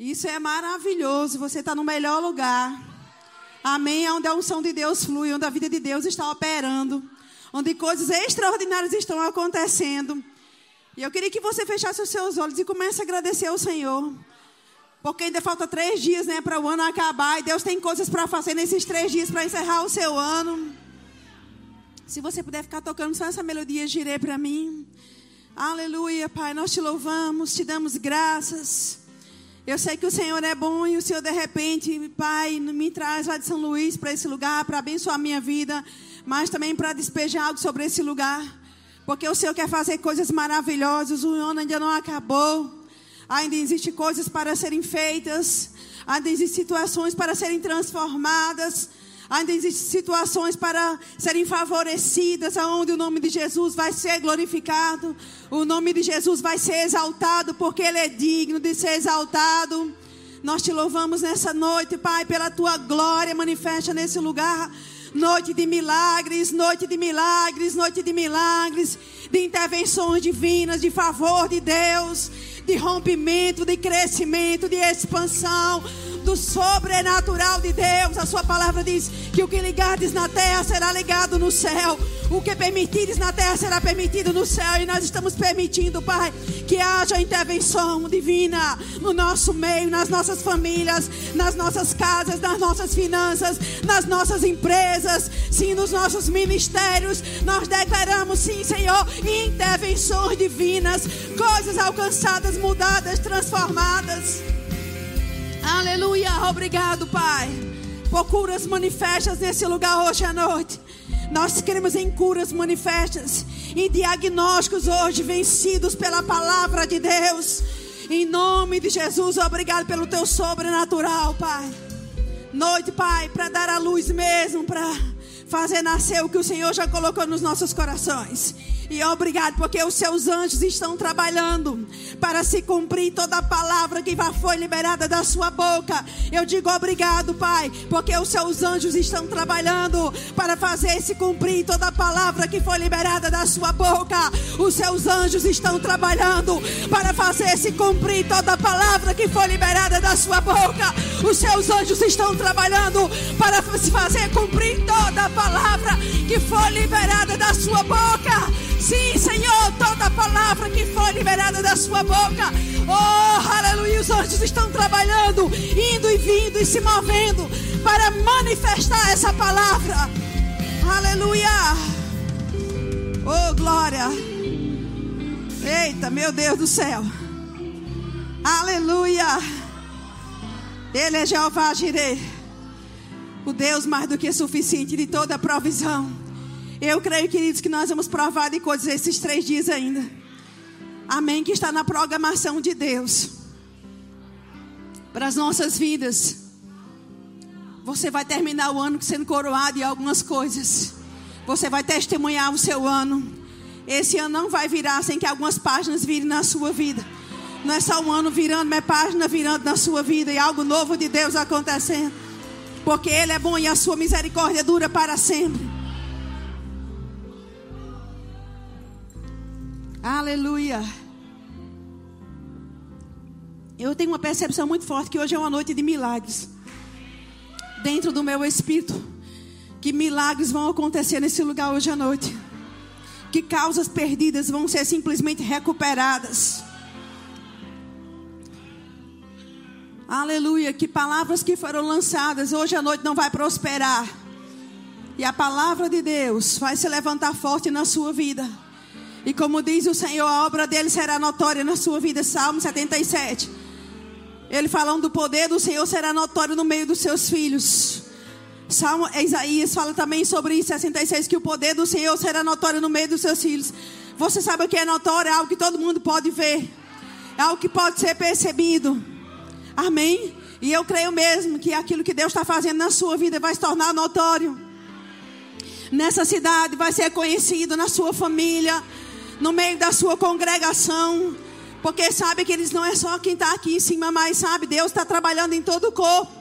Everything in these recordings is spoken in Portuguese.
Isso é maravilhoso. Você está no melhor lugar. Amém. Onde a unção de Deus flui, onde a vida de Deus está operando, onde coisas extraordinárias estão acontecendo. E eu queria que você fechasse os seus olhos e comece a agradecer ao Senhor. Porque ainda falta três dias né, para o ano acabar. E Deus tem coisas para fazer nesses três dias para encerrar o seu ano. Se você puder ficar tocando só essa melodia, girei para mim. Aleluia, Pai. Nós te louvamos, te damos graças. Eu sei que o Senhor é bom e o Senhor, de repente, Pai, me traz lá de São Luís para esse lugar, para abençoar a minha vida, mas também para despejar algo sobre esse lugar. Porque o Senhor quer fazer coisas maravilhosas, o ano ainda não acabou. Ainda existem coisas para serem feitas, ainda existem situações para serem transformadas. Ainda existem situações para serem favorecidas, aonde o nome de Jesus vai ser glorificado, o nome de Jesus vai ser exaltado, porque Ele é digno de ser exaltado. Nós te louvamos nessa noite, Pai, pela tua glória manifesta nesse lugar. Noite de milagres, noite de milagres, noite de milagres, de intervenções divinas, de favor de Deus, de rompimento, de crescimento, de expansão do sobrenatural de Deus. A sua palavra diz que o que ligardes na terra será ligado no céu. O que permitires na terra será permitido no céu. E nós estamos permitindo, Pai, que haja intervenção divina no nosso meio, nas nossas famílias, nas nossas casas, nas nossas finanças, nas nossas empresas, sim, nos nossos ministérios. Nós declaramos, sim, Senhor, intervenções divinas, coisas alcançadas, mudadas, transformadas. Aleluia. Obrigado, Pai. Por curas manifestas nesse lugar hoje à noite. Nós queremos em curas manifestas, em diagnósticos hoje vencidos pela palavra de Deus. Em nome de Jesus, obrigado pelo teu sobrenatural, Pai. Noite, Pai, para dar a luz mesmo, para fazer nascer o que o Senhor já colocou nos nossos corações. E obrigado, porque os seus anjos estão trabalhando para se cumprir toda a palavra que foi liberada da sua boca. Eu digo obrigado, Pai, porque os seus anjos estão trabalhando para fazer se cumprir toda a palavra que foi liberada da sua boca. Os seus anjos estão trabalhando para fazer se cumprir toda a palavra que foi liberada da sua boca. Os seus anjos estão trabalhando para se fazer cumprir toda a palavra que foi liberada da sua boca. Sim, Senhor, toda palavra que foi liberada da sua boca. Oh, aleluia. Os anjos estão trabalhando, indo e vindo e se movendo para manifestar essa palavra. Aleluia. Oh, glória. Eita, meu Deus do céu. Aleluia. Ele é Jeová Jireh. O Deus mais do que suficiente de toda provisão. Eu creio, queridos, que nós vamos provar de coisas esses três dias ainda. Amém. Que está na programação de Deus para as nossas vidas. Você vai terminar o ano sendo coroado em algumas coisas. Você vai testemunhar o seu ano. Esse ano não vai virar sem que algumas páginas virem na sua vida. Não é só um ano virando, mas é página virando na sua vida e algo novo de Deus acontecendo. Porque Ele é bom e a sua misericórdia dura para sempre. Aleluia. Eu tenho uma percepção muito forte que hoje é uma noite de milagres. Dentro do meu espírito. Que milagres vão acontecer nesse lugar hoje à noite. Que causas perdidas vão ser simplesmente recuperadas. Aleluia. Que palavras que foram lançadas hoje à noite não vai prosperar. E a palavra de Deus vai se levantar forte na sua vida. E como diz o Senhor, a obra dele será notória na sua vida. Salmo 77. Ele falando do poder do Senhor será notório no meio dos seus filhos. Salmo Isaías fala também sobre isso, 66, que o poder do Senhor será notório no meio dos seus filhos. Você sabe o que é notório? É algo que todo mundo pode ver. É algo que pode ser percebido. Amém? E eu creio mesmo que aquilo que Deus está fazendo na sua vida vai se tornar notório. Nessa cidade vai ser conhecido na sua família no meio da sua congregação. Porque sabe que eles não é só quem está aqui em cima, mas sabe, Deus está trabalhando em todo o corpo.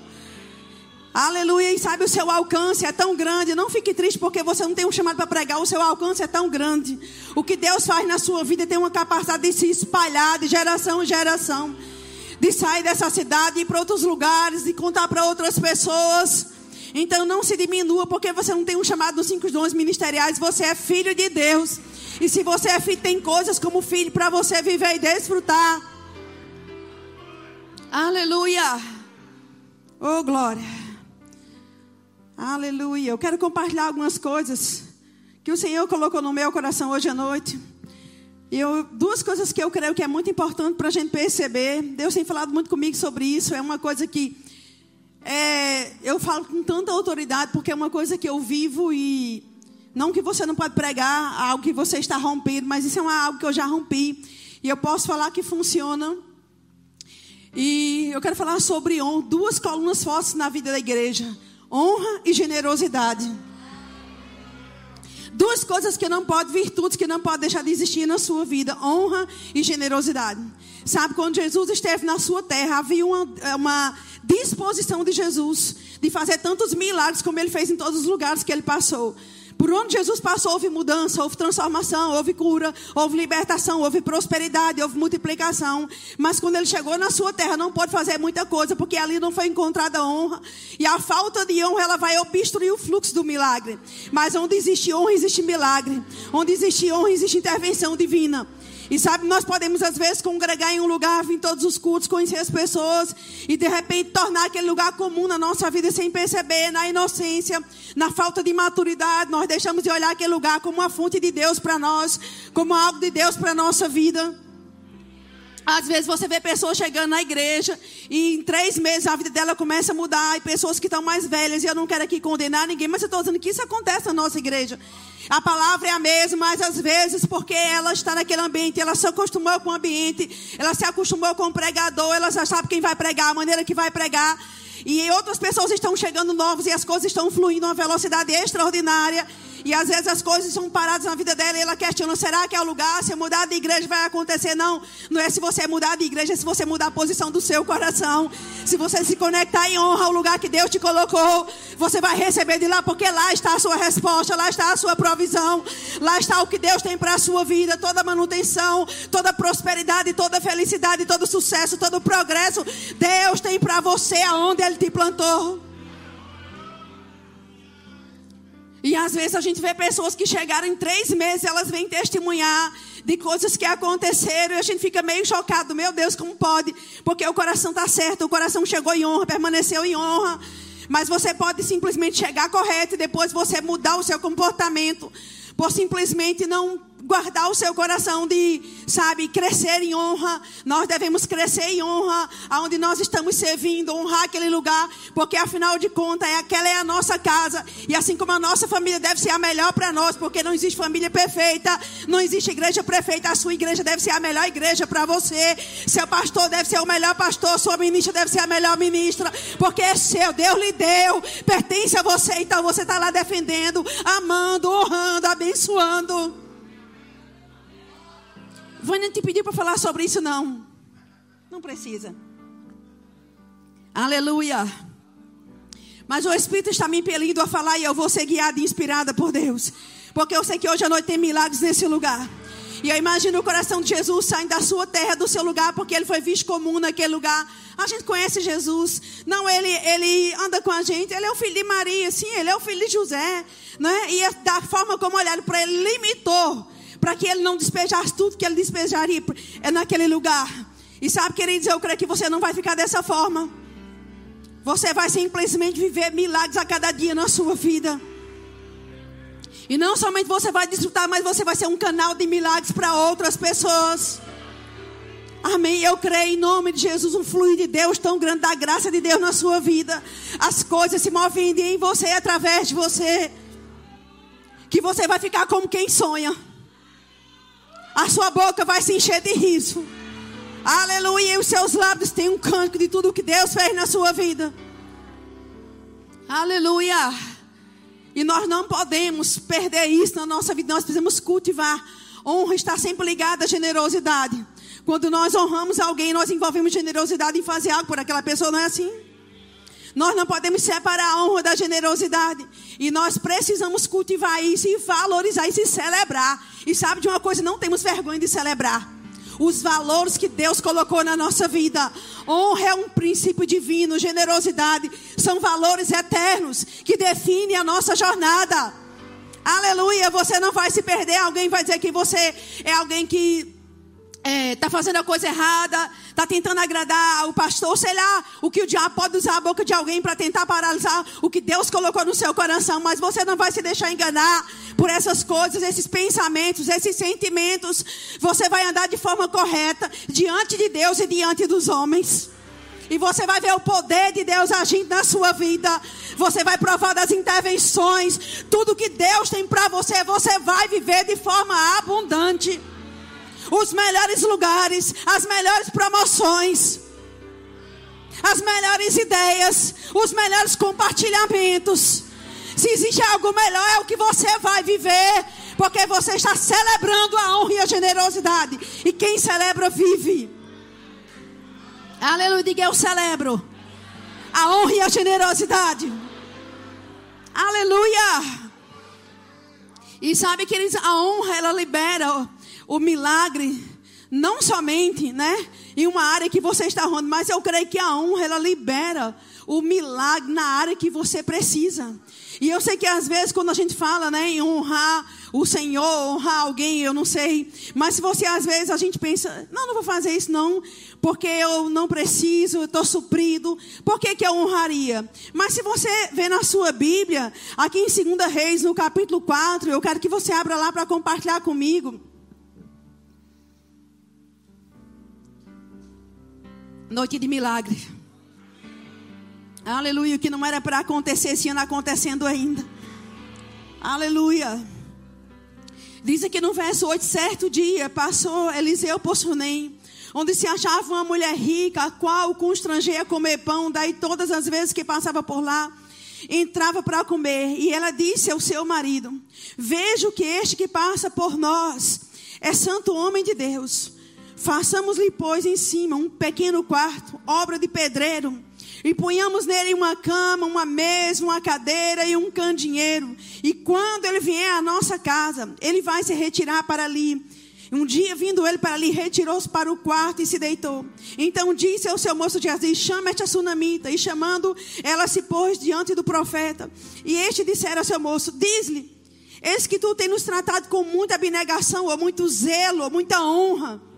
Aleluia, e sabe, o seu alcance é tão grande. Não fique triste porque você não tem um chamado para pregar. O seu alcance é tão grande. O que Deus faz na sua vida tem uma capacidade de se espalhar de geração em geração. de sair dessa cidade, ir para outros lugares, de contar para outras pessoas. Então não se diminua porque você não tem um chamado dos cinco dons ministeriais, você é filho de Deus. E se você é filho, tem coisas como filho para você viver e desfrutar. Aleluia. Oh, glória. Aleluia. Eu quero compartilhar algumas coisas que o Senhor colocou no meu coração hoje à noite. E eu, duas coisas que eu creio que é muito importante para a gente perceber. Deus tem falado muito comigo sobre isso. É uma coisa que é, eu falo com tanta autoridade porque é uma coisa que eu vivo e não que você não pode pregar algo que você está rompido, mas isso é uma, algo que eu já rompi e eu posso falar que funciona. E eu quero falar sobre duas colunas fortes na vida da igreja: honra e generosidade. Duas coisas que não pode, virtudes que não pode deixar de existir na sua vida: honra e generosidade. Sabe, quando Jesus esteve na sua terra, havia uma, uma disposição de Jesus de fazer tantos milagres como ele fez em todos os lugares que ele passou. Por onde Jesus passou, houve mudança, houve transformação, houve cura, houve libertação, houve prosperidade, houve multiplicação. Mas quando ele chegou na sua terra, não pode fazer muita coisa, porque ali não foi encontrada honra. E a falta de honra, ela vai obstruir o fluxo do milagre. Mas onde existe honra, existe milagre. Onde existe honra, existe intervenção divina. E sabe, nós podemos às vezes congregar em um lugar, vir todos os cultos, conhecer as pessoas e de repente tornar aquele lugar comum na nossa vida sem perceber, na inocência, na falta de maturidade. Nós deixamos de olhar aquele lugar como uma fonte de Deus para nós, como algo de Deus para a nossa vida. Às vezes você vê pessoas chegando na igreja e em três meses a vida dela começa a mudar. E pessoas que estão mais velhas, e eu não quero aqui condenar ninguém, mas eu estou dizendo que isso acontece na nossa igreja. A palavra é a mesma, mas às vezes, porque ela está naquele ambiente, ela se acostumou com o ambiente, ela se acostumou com o pregador, ela já sabe quem vai pregar, a maneira que vai pregar. E outras pessoas estão chegando novos e as coisas estão fluindo a uma velocidade extraordinária. E às vezes as coisas são paradas na vida dela e ela questiona: será que é o lugar? Se mudar de igreja vai acontecer? Não, não é se você mudar de igreja, é se você mudar a posição do seu coração. Se você se conectar em honra ao lugar que Deus te colocou, você vai receber de lá, porque lá está a sua resposta, lá está a sua provisão, lá está o que Deus tem para a sua vida, toda manutenção, toda prosperidade, toda felicidade, todo sucesso, todo progresso. Deus tem para você aonde Ele te plantou. E às vezes a gente vê pessoas que chegaram em três meses, elas vêm testemunhar de coisas que aconteceram e a gente fica meio chocado. Meu Deus, como pode? Porque o coração está certo, o coração chegou em honra, permaneceu em honra. Mas você pode simplesmente chegar correto e depois você mudar o seu comportamento por simplesmente não guardar o seu coração de, sabe, crescer em honra. Nós devemos crescer em honra aonde nós estamos servindo, honrar aquele lugar, porque afinal de contas, é, aquela é a nossa casa. E assim como a nossa família deve ser a melhor para nós, porque não existe família perfeita, não existe igreja perfeita, a sua igreja deve ser a melhor igreja para você. Seu pastor deve ser o melhor pastor, sua ministra deve ser a melhor ministra, porque é seu, Deus lhe deu, pertence a você, então você está lá defendendo, amando, honrando, abençoando. Vânia te pediu para falar sobre isso, não. Não precisa. Aleluia. Mas o Espírito está me impelindo a falar e eu vou ser guiada e inspirada por Deus. Porque eu sei que hoje à noite tem milagres nesse lugar. E eu imagino o coração de Jesus saindo da sua terra, do seu lugar, porque ele foi visto comum naquele lugar. A gente conhece Jesus. Não, ele, ele anda com a gente. Ele é o filho de Maria, sim, ele é o filho de José. Né? E da forma como olharam para ele, limitou para que ele não despejasse tudo que ele despejaria é naquele lugar. E sabe, queridos, eu creio que você não vai ficar dessa forma. Você vai simplesmente viver milagres a cada dia na sua vida. E não somente você vai desfrutar, mas você vai ser um canal de milagres para outras pessoas. Amém. Eu creio em nome de Jesus um fluir de Deus tão grande, da graça de Deus na sua vida. As coisas se movem em você através de você. Que você vai ficar como quem sonha a sua boca vai se encher de riso. Aleluia. E os seus lábios têm um canto de tudo que Deus fez na sua vida. Aleluia. E nós não podemos perder isso na nossa vida. Nós precisamos cultivar. Honra está sempre ligada à generosidade. Quando nós honramos alguém, nós envolvemos generosidade em fazer algo por aquela pessoa, não é assim? Nós não podemos separar a honra da generosidade. E nós precisamos cultivar isso e valorizar isso e celebrar. E sabe de uma coisa? Não temos vergonha de celebrar. os valores que Deus colocou na nossa vida. Honra é um princípio divino, generosidade são valores eternos que definem a nossa jornada. Aleluia, você não vai se perder. Alguém vai dizer que você é alguém que é, tá fazendo a coisa errada, está tentando agradar o pastor, sei lá, o que o diabo pode usar a boca de alguém para tentar paralisar o que Deus colocou no seu coração, mas você não vai se deixar enganar por essas coisas, esses pensamentos, esses sentimentos. Você vai andar de forma correta diante de Deus e diante dos homens. E você vai ver o poder de Deus agindo na sua vida. Você vai provar das intervenções. Tudo que Deus tem para você, você vai viver de forma abundante os melhores lugares, as melhores promoções, as melhores ideias, os melhores compartilhamentos. Se existe algo melhor, é o que você vai viver, porque você está celebrando a honra e a generosidade. E quem celebra, vive. Aleluia, diga eu celebro a honra e a generosidade. Aleluia. E sabe que a honra ela libera o milagre, não somente, né, em uma área que você está errando, mas eu creio que a honra ela libera o milagre na área que você precisa. E eu sei que às vezes quando a gente fala, né, em honrar o Senhor, honrar alguém, eu não sei, mas se você às vezes a gente pensa, não, não vou fazer isso não, porque eu não preciso, eu estou suprido, por que, que eu honraria? Mas se você vê na sua Bíblia, aqui em 2 Reis, no capítulo 4, eu quero que você abra lá para compartilhar comigo. Noite de milagre. Aleluia. O que não era para acontecer esse ano acontecendo ainda. Aleluia. Diz aqui no verso 8: certo dia passou Eliseu por Sunem, onde se achava uma mulher rica, a qual constrangia a comer pão. Daí, todas as vezes que passava por lá, entrava para comer. E ela disse ao seu marido: Vejo que este que passa por nós é santo homem de Deus. Façamos-lhe, pois, em cima um pequeno quarto, obra de pedreiro, e ponhamos nele uma cama, uma mesa, uma cadeira e um candinheiro. E quando ele vier à nossa casa, ele vai se retirar para ali. Um dia, vindo ele para ali, retirou-se para o quarto e se deitou. Então disse ao seu moço de Aziz: Chama-te a sunamita. E chamando, ela se pôs diante do profeta. E este dissera ao seu moço: Diz-lhe: Eis que tu tens nos tratado com muita abnegação, ou muito zelo, ou muita honra.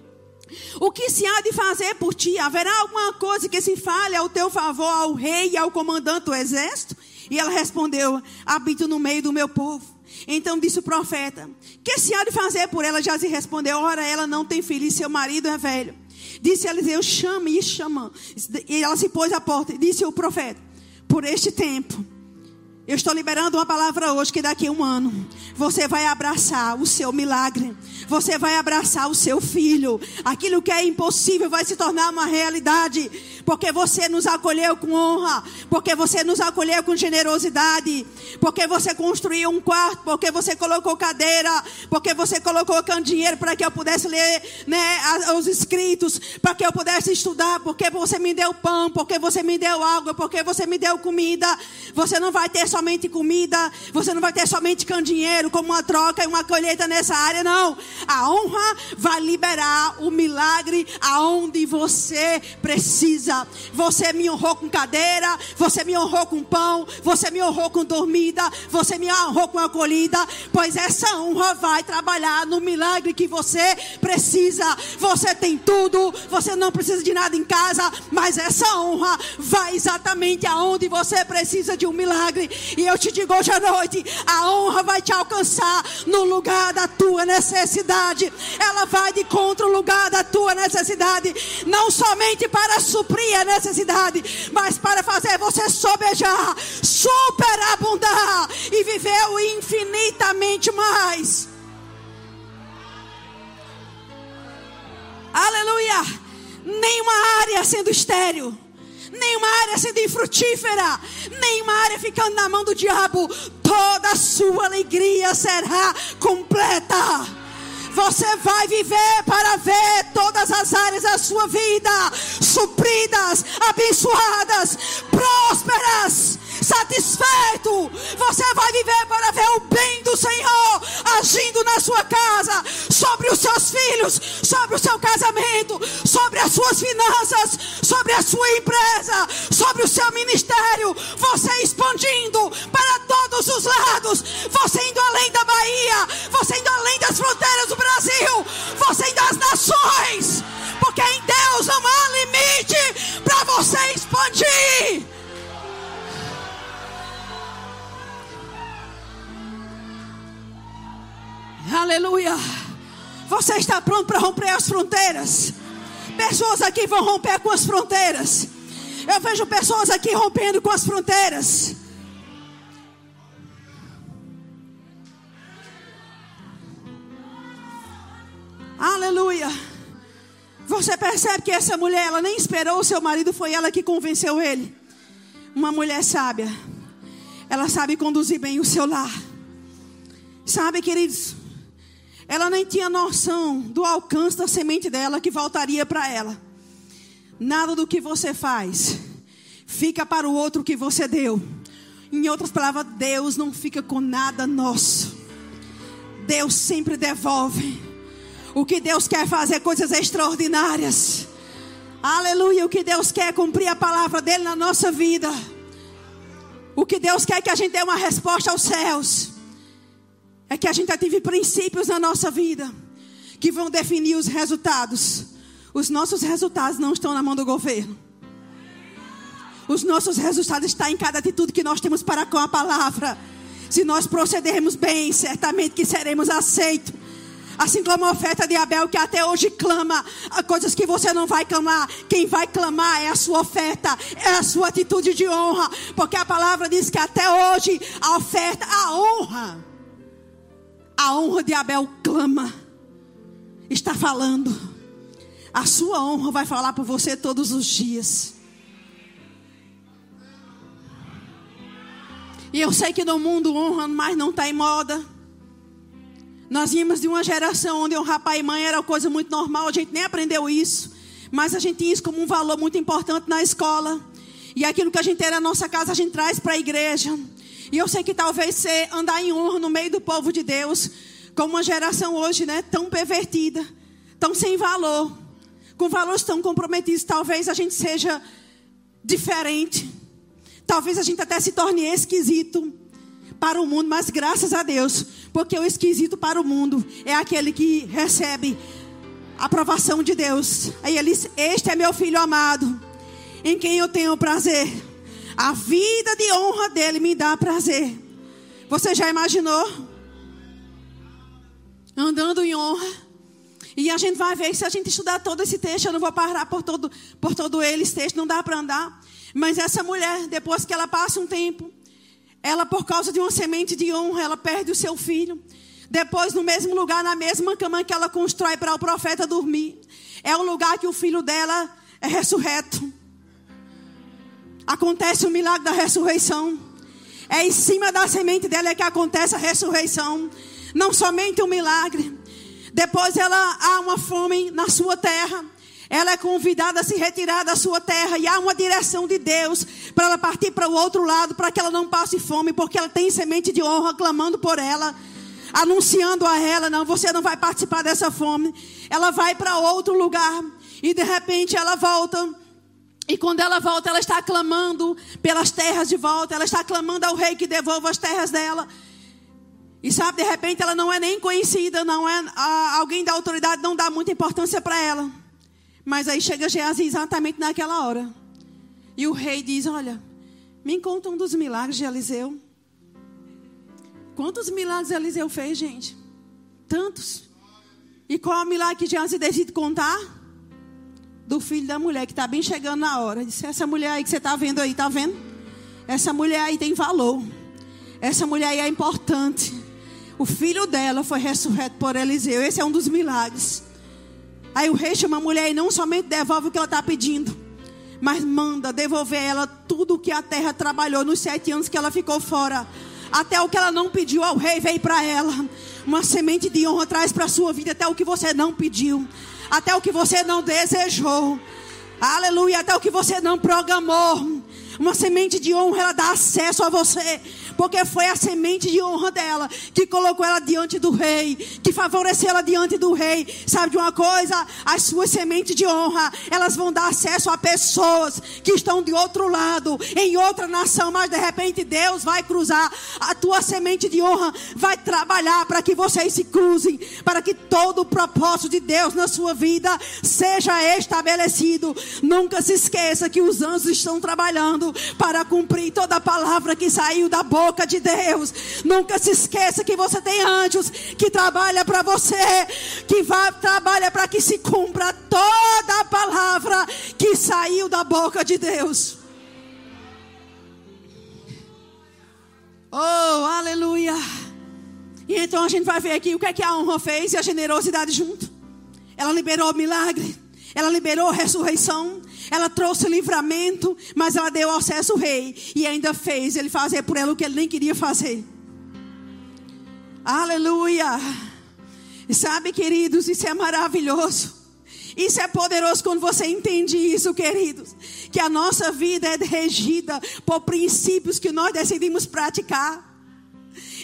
O que se há de fazer por ti? Haverá alguma coisa que se fale ao teu favor ao rei e ao comandante do exército? E ela respondeu: Habito no meio do meu povo. Então disse o profeta: Que se há de fazer por ela? Já se respondeu: Ora, ela não tem filho e seu marido é velho. Disse Eliseu: Chame e chama. E ela se pôs à porta. Disse o profeta: Por este tempo eu estou liberando uma palavra hoje que daqui a um ano você vai abraçar o seu milagre. Você vai abraçar o seu filho. Aquilo que é impossível vai se tornar uma realidade. Porque você nos acolheu com honra. Porque você nos acolheu com generosidade. Porque você construiu um quarto. Porque você colocou cadeira. Porque você colocou dinheiro para que eu pudesse ler né, os escritos. Para que eu pudesse estudar. Porque você me deu pão. Porque você me deu água. Porque você me deu comida. Você não vai ter somente comida. Você não vai ter somente dinheiro como uma troca e uma colheita nessa área. Não. A honra vai liberar o milagre aonde você precisa. Você me honrou com cadeira, você me honrou com pão, você me honrou com dormida, você me honrou com acolhida, pois essa honra vai trabalhar no milagre que você precisa. Você tem tudo, você não precisa de nada em casa, mas essa honra vai exatamente aonde você precisa de um milagre. E eu te digo hoje à noite, a honra vai te alcançar no lugar da tua necessidade necessidade, ela vai de contra o lugar da tua necessidade, não somente para suprir a necessidade, mas para fazer você sobejar, superabundar e viver o infinitamente mais. Aleluia! Nenhuma área sendo estéril nenhuma área sendo infrutífera, nenhuma área ficando na mão do diabo, toda a sua alegria será completa. Você vai viver para ver todas as áreas da sua vida supridas, abençoadas, prósperas, satisfeito. Você vai viver para ver o bem do Senhor, agindo na sua casa, sobre os seus filhos, sobre o seu casamento, sobre as suas finanças, sobre a sua empresa, sobre o seu ministério. Você expandindo para todos os lados, você indo além da Bahia, você indo além das fronteiras do Brasil, você indo às nações, porque em Deus não há limite para você expandir. Aleluia. Você está pronto para romper as fronteiras? Pessoas aqui vão romper com as fronteiras. Eu vejo pessoas aqui rompendo com as fronteiras. Aleluia. Você percebe que essa mulher, ela nem esperou o seu marido, foi ela que convenceu ele. Uma mulher sábia. Ela sabe conduzir bem o seu lar. Sabe, queridos? Ela nem tinha noção do alcance da semente dela que voltaria para ela. Nada do que você faz fica para o outro que você deu. Em outras palavras, Deus não fica com nada nosso. Deus sempre devolve. O que Deus quer fazer coisas extraordinárias. Aleluia. O que Deus quer é cumprir a palavra dele na nossa vida. O que Deus quer é que a gente dê uma resposta aos céus é que a gente ative princípios na nossa vida que vão definir os resultados. Os nossos resultados não estão na mão do governo. Os nossos resultados estão em cada atitude que nós temos para com a palavra. Se nós procedermos bem, certamente que seremos aceitos. Assim como a oferta de Abel, que até hoje clama coisas que você não vai clamar. Quem vai clamar é a sua oferta, é a sua atitude de honra. Porque a palavra diz que até hoje a oferta, a honra a honra de Abel clama, está falando. A sua honra vai falar por você todos os dias. E eu sei que no mundo honra mais não está em moda. Nós vimos de uma geração onde honrar pai e mãe era coisa muito normal, a gente nem aprendeu isso. Mas a gente tinha isso como um valor muito importante na escola. E aquilo que a gente tem na nossa casa, a gente traz para a igreja. E eu sei que talvez ser andar em honra no meio do povo de Deus, como uma geração hoje, né, tão pervertida, tão sem valor, com valores tão comprometidos, talvez a gente seja diferente. Talvez a gente até se torne esquisito para o mundo, mas graças a Deus, porque o esquisito para o mundo é aquele que recebe a aprovação de Deus. Aí ele diz: Este é meu filho amado, em quem eu tenho prazer. A vida de honra dele me dá prazer. Você já imaginou? Andando em honra. E a gente vai ver, se a gente estudar todo esse texto, eu não vou parar por todo, por todo ele, esse texto não dá para andar. Mas essa mulher, depois que ela passa um tempo, ela, por causa de uma semente de honra, ela perde o seu filho. Depois, no mesmo lugar, na mesma cama que ela constrói para o profeta dormir, é o lugar que o filho dela é ressurreto acontece o milagre da ressurreição. É em cima da semente dela que acontece a ressurreição. Não somente o um milagre. Depois ela há uma fome na sua terra. Ela é convidada a se retirar da sua terra e há uma direção de Deus para ela partir para o outro lado, para que ela não passe fome, porque ela tem semente de honra clamando por ela, anunciando a ela: não, você não vai participar dessa fome. Ela vai para outro lugar e de repente ela volta e quando ela volta, ela está clamando pelas terras de volta, ela está clamando ao rei que devolva as terras dela. E sabe, de repente ela não é nem conhecida, não é a, alguém da autoridade não dá muita importância para ela. Mas aí chega Geazi exatamente naquela hora. E o rei diz: Olha, me conta um dos milagres de Eliseu. Quantos milagres Eliseu fez, gente? Tantos. E qual é o milagre que Geazi decide contar? Do filho da mulher que está bem chegando na hora. Disse: Essa mulher aí que você está vendo aí, está vendo? Essa mulher aí tem valor. Essa mulher aí é importante. O filho dela foi ressurreto por Eliseu. Esse é um dos milagres. Aí o rei chama a mulher e não somente devolve o que ela está pedindo, mas manda devolver ela tudo o que a terra trabalhou nos sete anos que ela ficou fora. Até o que ela não pediu ao rei veio para ela. Uma semente de honra traz para a sua vida até o que você não pediu até o que você não desejou. Aleluia, até o que você não programou. Uma semente de honra, ela dá acesso a você. Porque foi a semente de honra dela que colocou ela diante do rei, que favoreceu ela diante do rei. Sabe de uma coisa? As suas sementes de honra, elas vão dar acesso a pessoas que estão de outro lado, em outra nação, mas de repente Deus vai cruzar a tua semente de honra, vai trabalhar para que vocês se cruzem, para que todo o propósito de Deus na sua vida seja estabelecido. Nunca se esqueça que os anjos estão trabalhando para cumprir toda a palavra que saiu da boca de Deus. Nunca se esqueça que você tem anjos que trabalham para você, que vai, trabalha para que se cumpra toda a palavra que saiu da boca de Deus. Oh, aleluia. E então a gente vai ver aqui o que é que a honra fez e a generosidade junto. Ela liberou o milagre, ela liberou a ressurreição, ela trouxe livramento, mas ela deu acesso ao rei e ainda fez ele fazer por ela o que ele nem queria fazer. Aleluia. E sabe, queridos, isso é maravilhoso. Isso é poderoso quando você entende isso, queridos. Que a nossa vida é regida por princípios que nós decidimos praticar.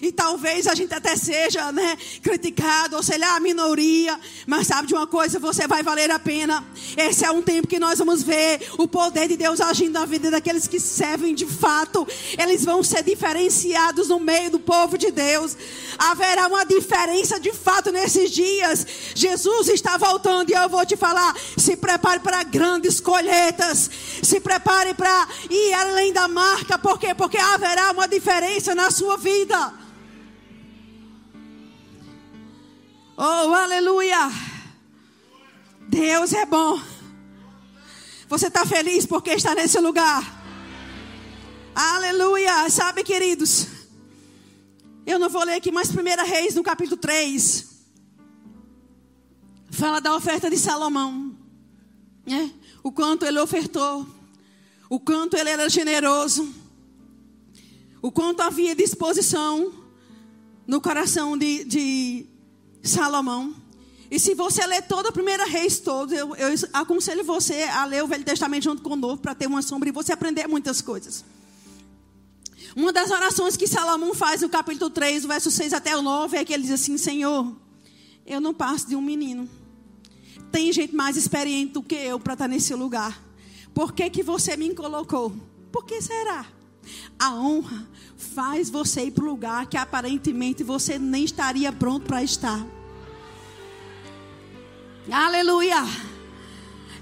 E talvez a gente até seja, né, criticado, ou sei lá, a minoria. Mas sabe de uma coisa, você vai valer a pena. Esse é um tempo que nós vamos ver o poder de Deus agindo na vida daqueles que servem de fato. Eles vão ser diferenciados no meio do povo de Deus. Haverá uma diferença de fato nesses dias. Jesus está voltando e eu vou te falar: se prepare para grandes colheitas. Se prepare para ir além da marca. Por quê? Porque haverá uma diferença na sua vida. Oh, aleluia! Deus é bom. Você está feliz porque está nesse lugar? Aleluia! Sabe, queridos, eu não vou ler aqui mais 1 Reis no capítulo 3. Fala da oferta de Salomão. Né? O quanto ele ofertou. O quanto ele era generoso. O quanto havia disposição no coração de, de Salomão. E se você ler toda a primeira reis todo, eu, eu aconselho você a ler o Velho Testamento junto com o Novo para ter uma sombra e você aprender muitas coisas. Uma das orações que Salomão faz no capítulo 3, verso 6 até o 9, é que ele diz assim: Senhor, eu não passo de um menino. Tem gente mais experiente do que eu para estar nesse lugar. Por que, que você me colocou? Por que será? A honra faz você ir para o lugar que aparentemente você nem estaria pronto para estar. Aleluia.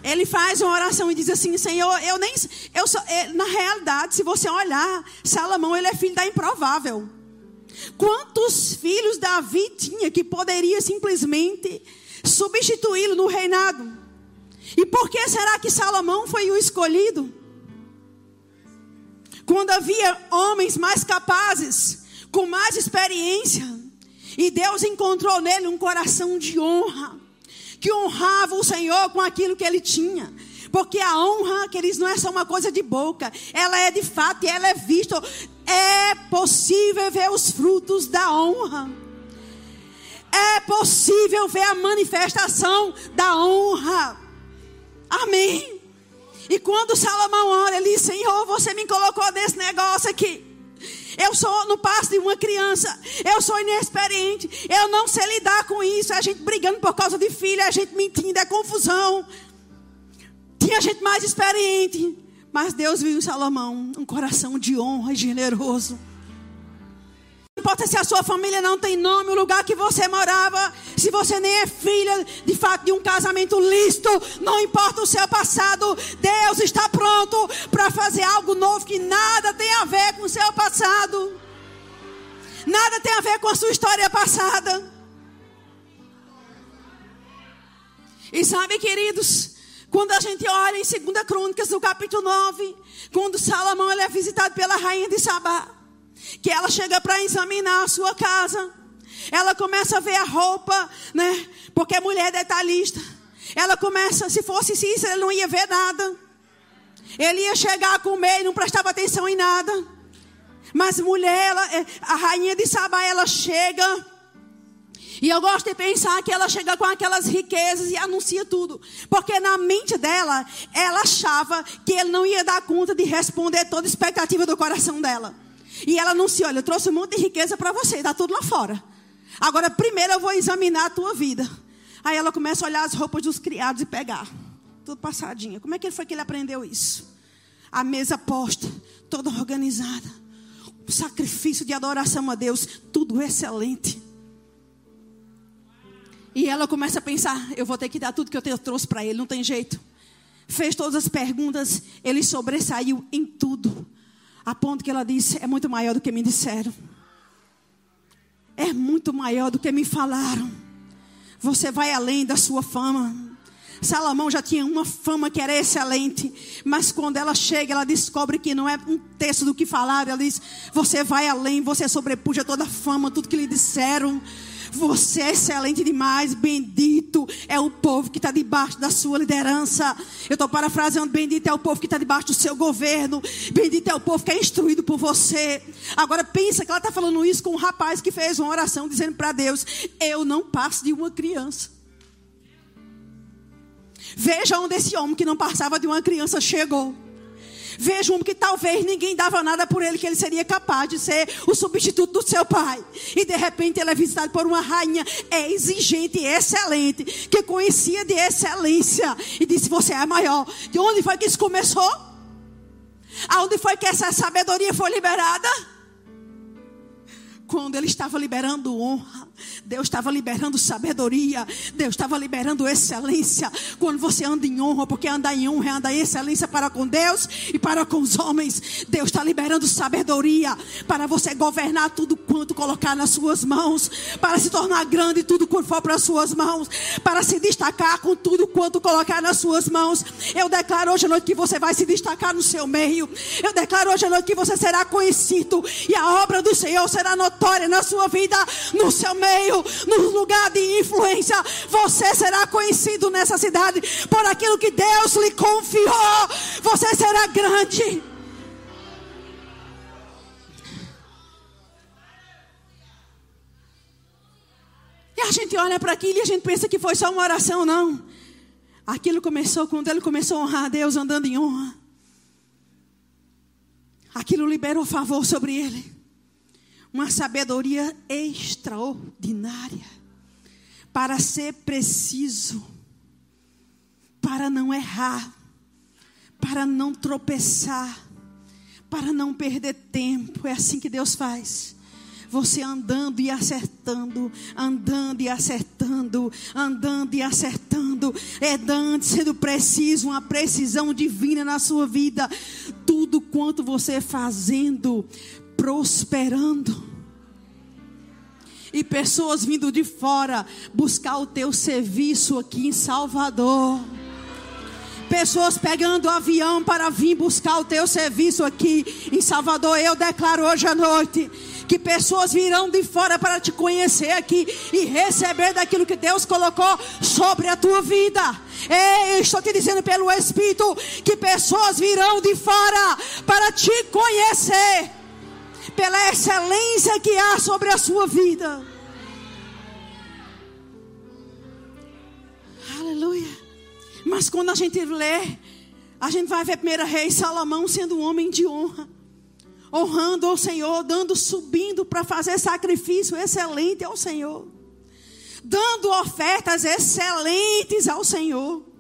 Ele faz uma oração e diz assim: Senhor, eu nem. Eu sou, é, na realidade, se você olhar, Salomão ele é filho da improvável. Quantos filhos Davi tinha que poderia simplesmente substituí-lo no reinado? E por que será que Salomão foi o escolhido? Quando havia homens mais capazes, com mais experiência, e Deus encontrou nele um coração de honra que honrava o Senhor com aquilo que ele tinha. Porque a honra, queridos, não é só uma coisa de boca, ela é de fato e ela é vista. É possível ver os frutos da honra. É possível ver a manifestação da honra. Amém. E quando Salomão ora, ele diz: Senhor, você me colocou nesse negócio aqui. Eu sou no passo de uma criança. Eu sou inexperiente. Eu não sei lidar com isso. A gente brigando por causa de filho, a gente mentindo, é confusão. Tinha gente mais experiente. Mas Deus viu em Salomão um coração de honra e generoso importa se a sua família não tem nome, o lugar que você morava, se você nem é filha de fato de um casamento lícito, não importa o seu passado, Deus está pronto para fazer algo novo que nada tem a ver com o seu passado. Nada tem a ver com a sua história passada. E sabe, queridos, quando a gente olha em 2 Crônicas, no capítulo 9, quando Salomão ele é visitado pela rainha de Sabá, que ela chega para examinar a sua casa. Ela começa a ver a roupa, né? Porque a mulher é detalhista. Ela começa, se fosse isso, ele não ia ver nada. Ele ia chegar a comer e não prestava atenção em nada. Mas mulher, ela, é, a rainha de Sabá, ela chega. E eu gosto de pensar que ela chega com aquelas riquezas e anuncia tudo. Porque na mente dela, ela achava que ele não ia dar conta de responder toda a expectativa do coração dela. E ela anunciou: Olha, eu trouxe um monte de riqueza para você, está tudo lá fora. Agora, primeiro eu vou examinar a tua vida. Aí ela começa a olhar as roupas dos criados e pegar. Tudo passadinha. Como é que foi que ele aprendeu isso? A mesa posta, toda organizada. O sacrifício de adoração a Deus, tudo excelente. E ela começa a pensar: eu vou ter que dar tudo que eu trouxe para ele, não tem jeito. Fez todas as perguntas, ele sobressaiu em tudo. A ponto que ela disse: é muito maior do que me disseram. É muito maior do que me falaram. Você vai além da sua fama. Salomão já tinha uma fama que era excelente, mas quando ela chega, ela descobre que não é um texto do que falaram. Ela diz: Você vai além, você sobrepuja toda a fama, tudo que lhe disseram. Você é excelente demais, bendito é o povo que está debaixo da sua liderança. Eu estou parafraseando: bendito é o povo que está debaixo do seu governo, bendito é o povo que é instruído por você. Agora pensa que ela está falando isso com um rapaz que fez uma oração dizendo para Deus: Eu não passo de uma criança. Veja onde esse homem que não passava de uma criança chegou. Veja um que talvez ninguém dava nada por ele, que ele seria capaz de ser o substituto do seu pai. E de repente ele é visitado por uma rainha exigente e excelente, que conhecia de excelência. E disse: Você é maior. De onde foi que isso começou? Aonde foi que essa sabedoria foi liberada? Quando ele estava liberando honra, Deus estava liberando sabedoria, Deus estava liberando excelência. Quando você anda em honra, porque andar em honra é andar em excelência para com Deus e para com os homens. Deus está liberando sabedoria para você governar tudo quanto colocar nas suas mãos, para se tornar grande tudo quanto for para as suas mãos, para se destacar com tudo quanto colocar nas suas mãos. Eu declaro hoje à noite que você vai se destacar no seu meio. Eu declaro hoje à noite que você será conhecido e a obra do Senhor será notada na sua vida, no seu meio, no lugar de influência. Você será conhecido nessa cidade por aquilo que Deus lhe confiou. Você será grande. E a gente olha para aquilo e a gente pensa que foi só uma oração, não. Aquilo começou quando ele começou a honrar a Deus andando em honra. Aquilo liberou favor sobre ele uma sabedoria extraordinária para ser preciso, para não errar, para não tropeçar, para não perder tempo. É assim que Deus faz. Você andando e acertando, andando e acertando, andando e acertando, é dando, sendo preciso, uma precisão divina na sua vida. Tudo quanto você fazendo, prosperando. E pessoas vindo de fora buscar o teu serviço aqui em Salvador. Pessoas pegando avião para vir buscar o teu serviço aqui em Salvador. Eu declaro hoje à noite que pessoas virão de fora para te conhecer aqui e receber daquilo que Deus colocou sobre a tua vida. Ei, estou te dizendo pelo Espírito que pessoas virão de fora para te conhecer pela excelência que há sobre a sua vida. Aleluia. Mas quando a gente lê, a gente vai ver primeiro rei Salomão sendo um homem de honra, honrando ao Senhor, dando, subindo para fazer sacrifício excelente ao Senhor, dando ofertas excelentes ao Senhor.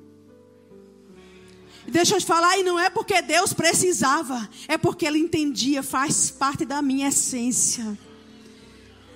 Deixa eu te falar, e não é porque Deus precisava, é porque Ele entendia, faz parte da minha essência.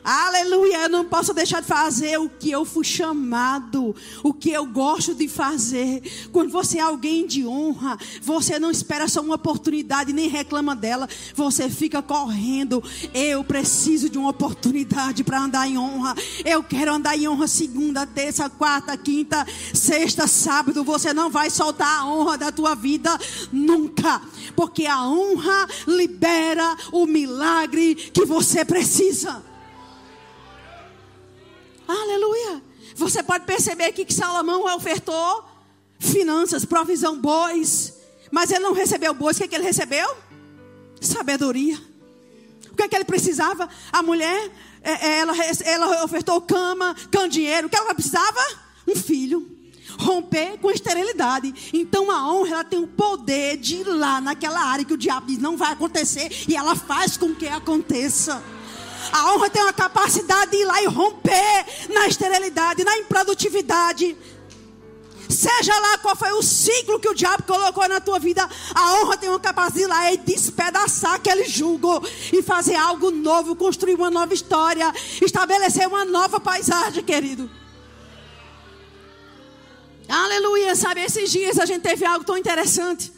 Aleluia, eu não posso deixar de fazer o que eu fui chamado, o que eu gosto de fazer. Quando você é alguém de honra, você não espera só uma oportunidade nem reclama dela, você fica correndo. Eu preciso de uma oportunidade para andar em honra. Eu quero andar em honra segunda, terça, quarta, quinta, sexta, sábado. Você não vai soltar a honra da tua vida nunca, porque a honra libera o milagre que você precisa. Aleluia. Você pode perceber aqui que Salomão ofertou finanças, provisão, bois. Mas ele não recebeu bois. O que, é que ele recebeu? Sabedoria. O que, é que ele precisava? A mulher, é, é, ela, ela ofertou cama, cão, dinheiro. O que ela precisava? Um filho. romper com esterilidade. Então a honra ela tem o poder de ir lá naquela área que o diabo diz não vai acontecer e ela faz com que aconteça. A honra tem uma capacidade de ir lá e romper na esterilidade, na improdutividade. Seja lá qual foi o ciclo que o diabo colocou na tua vida, a honra tem uma capacidade de ir lá e despedaçar aquele jugo e fazer algo novo, construir uma nova história, estabelecer uma nova paisagem, querido. Aleluia, sabe, esses dias a gente teve algo tão interessante.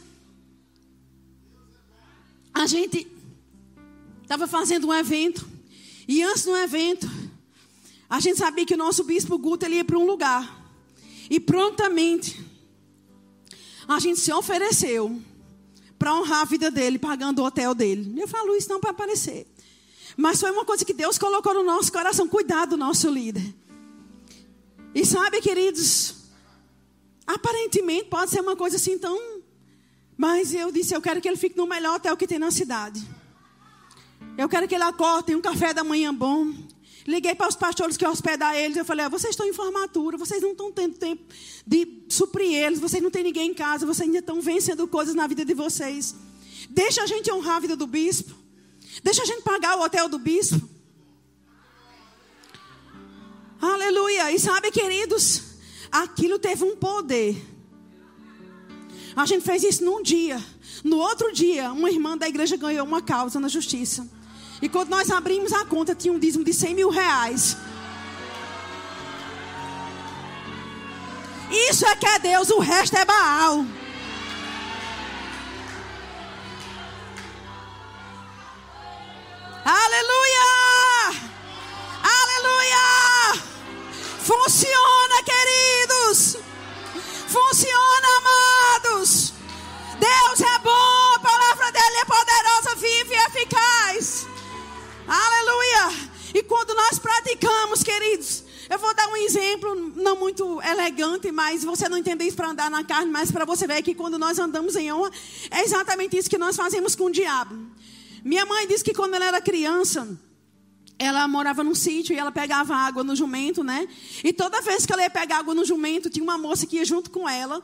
A gente estava fazendo um evento, e antes do evento, a gente sabia que o nosso bispo Guto ele ia para um lugar. E prontamente, a gente se ofereceu para honrar a vida dele, pagando o hotel dele. Eu falo isso não para aparecer. Mas foi uma coisa que Deus colocou no nosso coração. Cuidado do nosso líder. E sabe, queridos, Aparentemente pode ser uma coisa assim tão. Mas eu disse: eu quero que ele fique no melhor hotel que tem na cidade. Eu quero que ele acorde, tenha um café da manhã bom. Liguei para os pastores que hospedar eles. Eu falei: ah, vocês estão em formatura, vocês não estão tendo tempo de suprir eles, vocês não têm ninguém em casa, vocês ainda estão vencendo coisas na vida de vocês. Deixa a gente honrar a vida do bispo. Deixa a gente pagar o hotel do bispo. Aleluia. E sabe, queridos, aquilo teve um poder. A gente fez isso num dia. No outro dia, uma irmã da igreja ganhou uma causa na justiça. E quando nós abrimos a conta, tinha um dízimo de 100 mil reais. Isso é que é Deus, o resto é Baal. Aleluia! Aleluia! Funciona, queridos. Funciona, amados. Deus é bom, a palavra dele é poderosa, vive e eficaz. Aleluia. E quando nós praticamos, queridos, eu vou dar um exemplo, não muito elegante, mas você não entender isso para andar na carne, mas para você ver que quando nós andamos em honra, é exatamente isso que nós fazemos com o diabo. Minha mãe disse que quando ela era criança, ela morava num sítio e ela pegava água no jumento, né? E toda vez que ela ia pegar água no jumento, tinha uma moça que ia junto com ela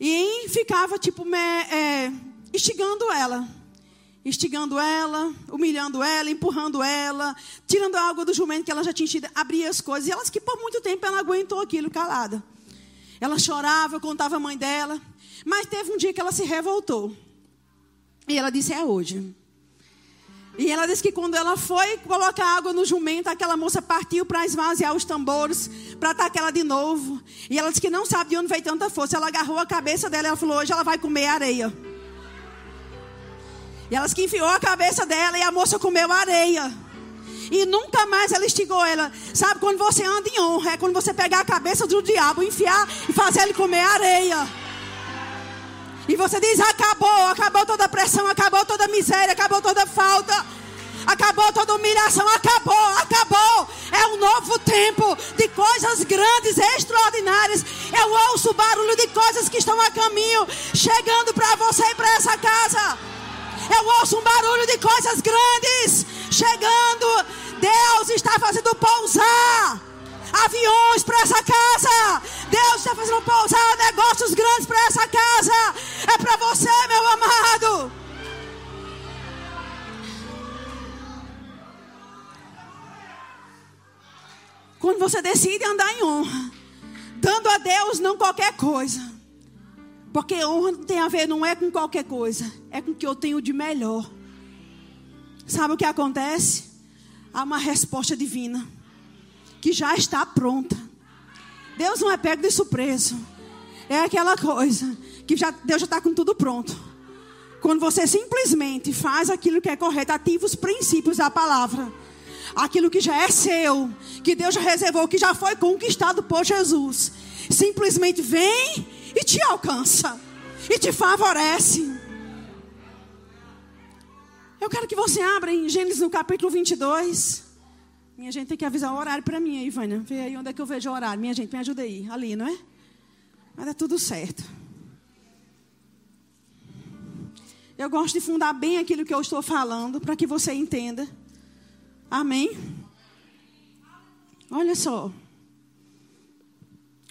e ficava, tipo, me, é, instigando ela. Instigando ela, humilhando ela, empurrando ela, tirando a água do jumento que ela já tinha enchido, abria as coisas. E elas que por muito tempo ela aguentou aquilo calada. Ela chorava, contava a mãe dela. Mas teve um dia que ela se revoltou. E ela disse: É hoje. E ela disse que quando ela foi colocar água no jumento, aquela moça partiu para esvaziar os tambores, para atacar ela de novo. E ela disse que não sabe de onde veio tanta força. Ela agarrou a cabeça dela e ela falou: hoje ela vai comer areia. E ela disse que enfiou a cabeça dela e a moça comeu areia. E nunca mais ela instigou ela. Sabe quando você anda em honra? É quando você pegar a cabeça do diabo, enfiar e fazer ele comer areia. E você diz: acabou, acabou toda pressão, acabou toda miséria, acabou toda falta, acabou toda humilhação, acabou, acabou. É um novo tempo de coisas grandes, extraordinárias. Eu ouço o barulho de coisas que estão a caminho, chegando para você e para essa casa. Eu ouço um barulho de coisas grandes chegando. Deus está fazendo pousar aviões para essa casa. Deus está fazendo pousar negócios grandes para essa casa. É para você, meu amado. Quando você decide andar em honra, dando a Deus não qualquer coisa. Porque honra tem a ver, não é com qualquer coisa, é com o que eu tenho de melhor. Sabe o que acontece? Há uma resposta divina que já está pronta. Deus não é pego de surpresa. É aquela coisa que já, Deus já está com tudo pronto. Quando você simplesmente faz aquilo que é correto, ativa os princípios da palavra. Aquilo que já é seu, que Deus já reservou, que já foi conquistado por Jesus. Simplesmente vem e te alcança. E te favorece. Eu quero que você abra em Gênesis no capítulo 22. Minha gente tem que avisar o horário para mim aí, Vânia. Vê aí onde é que eu vejo o horário. Minha gente, me ajuda aí. Ali, não é? Mas é tudo certo. Eu gosto de fundar bem aquilo que eu estou falando, para que você entenda. Amém? Olha só.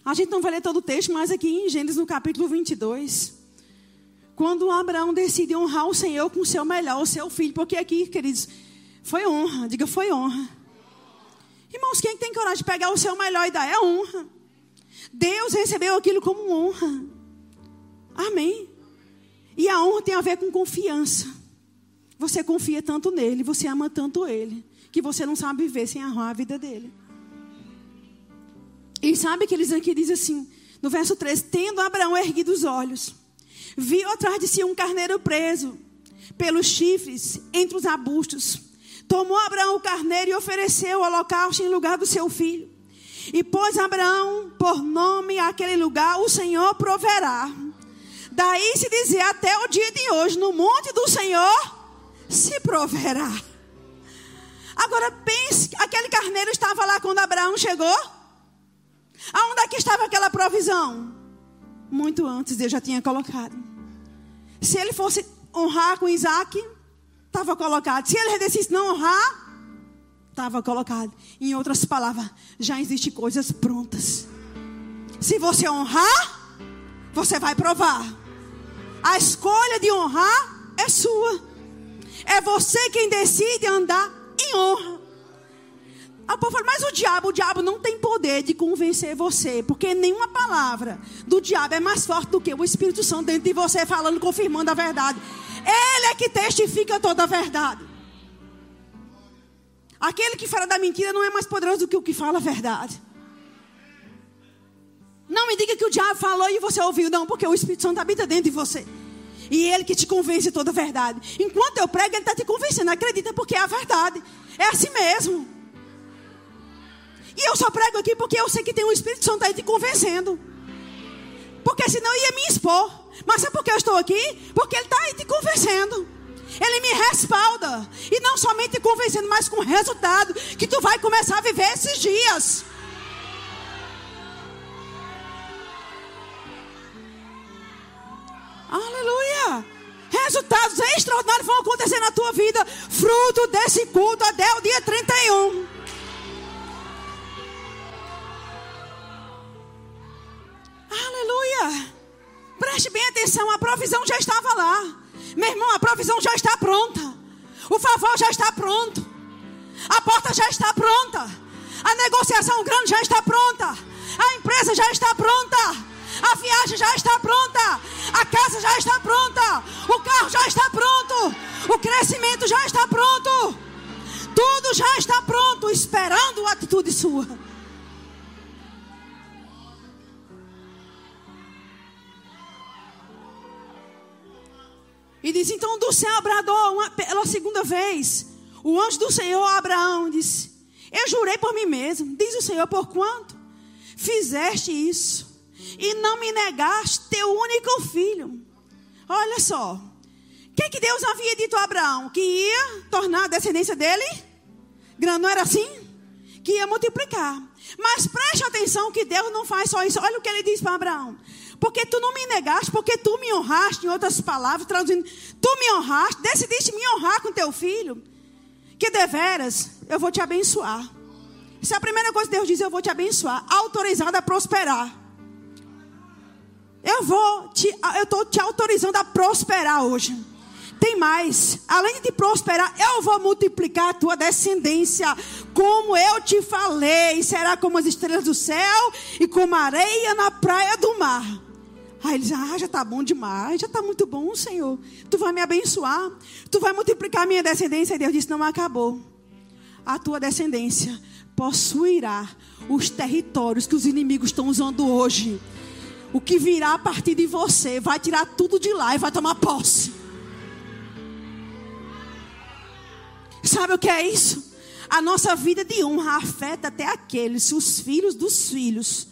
A gente não vai ler todo o texto, mas aqui em Gênesis, no capítulo 22, quando Abraão decide honrar o Senhor com o seu melhor, o seu filho, porque aqui, queridos, foi honra, diga foi honra. Irmãos, quem tem coragem de pegar o seu melhor e dar é honra. Deus recebeu aquilo como honra. Amém. E a honra tem a ver com confiança. Você confia tanto nele, você ama tanto ele, que você não sabe viver sem honrar a vida dele. E sabe que eles aqui diz assim, no verso 3, tendo Abraão erguido os olhos, viu atrás de si um carneiro preso pelos chifres entre os arbustos. Tomou Abraão o carneiro e ofereceu o holocausto em lugar do seu filho. E pôs Abraão por nome aquele lugar, o Senhor proverá. Daí se dizia até o dia de hoje, no monte do Senhor se proverá. Agora pense, aquele carneiro estava lá quando Abraão chegou? Aonde é que estava aquela provisão? Muito antes Deus já tinha colocado. Se ele fosse honrar com Isaac, estava colocado. Se ele decidisse não honrar, estava colocado. Em outras palavras, já existem coisas prontas. Se você honrar, você vai provar. A escolha de honrar é sua. É você quem decide andar em honra. A povo fala, mas o diabo, o diabo não tem poder de convencer você, porque nenhuma palavra do diabo é mais forte do que o Espírito Santo dentro de você falando, confirmando a verdade. Ele é que testifica toda a verdade. Aquele que fala da mentira não é mais poderoso do que o que fala a verdade. Não me diga que o diabo falou e você ouviu, não, porque o Espírito Santo habita dentro de você. E ele que te convence toda a verdade. Enquanto eu prego, ele está te convencendo. Acredita, porque é a verdade. É assim mesmo. E eu só prego aqui porque eu sei que tem um Espírito Santo aí te convencendo. Porque senão ia me expor. Mas sabe por que eu estou aqui? Porque ele está aí te convencendo. Ele me respalda. E não somente te convencendo, mas com resultado que tu vai começar a viver esses dias. Aleluia! Resultados extraordinários vão acontecer na tua vida, fruto desse culto até o dia 31. Aleluia! Preste bem atenção, a provisão já estava lá. Meu irmão, a provisão já está pronta. O favor já está pronto. A porta já está pronta. A negociação grande já está pronta. A empresa já está pronta. A viagem já está pronta. A casa já está pronta. O carro já está pronto. O crescimento já está pronto. Tudo já está pronto, esperando a atitude sua. E diz: Então do céu bradou uma, pela segunda vez. O anjo do Senhor a Abraão disse: Eu jurei por mim mesmo. Diz o Senhor: Por quanto fizeste isso? e não me negaste teu único filho. Olha só. O que, que Deus havia dito a Abraão? Que ia tornar a descendência dele grande, não era assim? Que ia multiplicar. Mas preste atenção que Deus não faz só isso. Olha o que ele diz para Abraão. Porque tu não me negaste, porque tu me honraste, em outras palavras, traduzindo, tu me honraste, decidiste me honrar com teu filho, que deveras eu vou te abençoar. Essa é a primeira coisa que Deus diz, eu vou te abençoar, autorizado a prosperar. Eu vou te, eu estou te autorizando a prosperar hoje. Tem mais, além de prosperar, eu vou multiplicar a tua descendência, como eu te falei, será como as estrelas do céu e como areia na praia do mar. Aí ele diz: Ah, já está bom demais, já está muito bom, Senhor. Tu vai me abençoar, tu vai multiplicar a minha descendência. E Deus disse: Não acabou. A tua descendência possuirá os territórios que os inimigos estão usando hoje o que virá a partir de você vai tirar tudo de lá e vai tomar posse. Sabe o que é isso? A nossa vida de honra afeta até aqueles, os filhos dos filhos.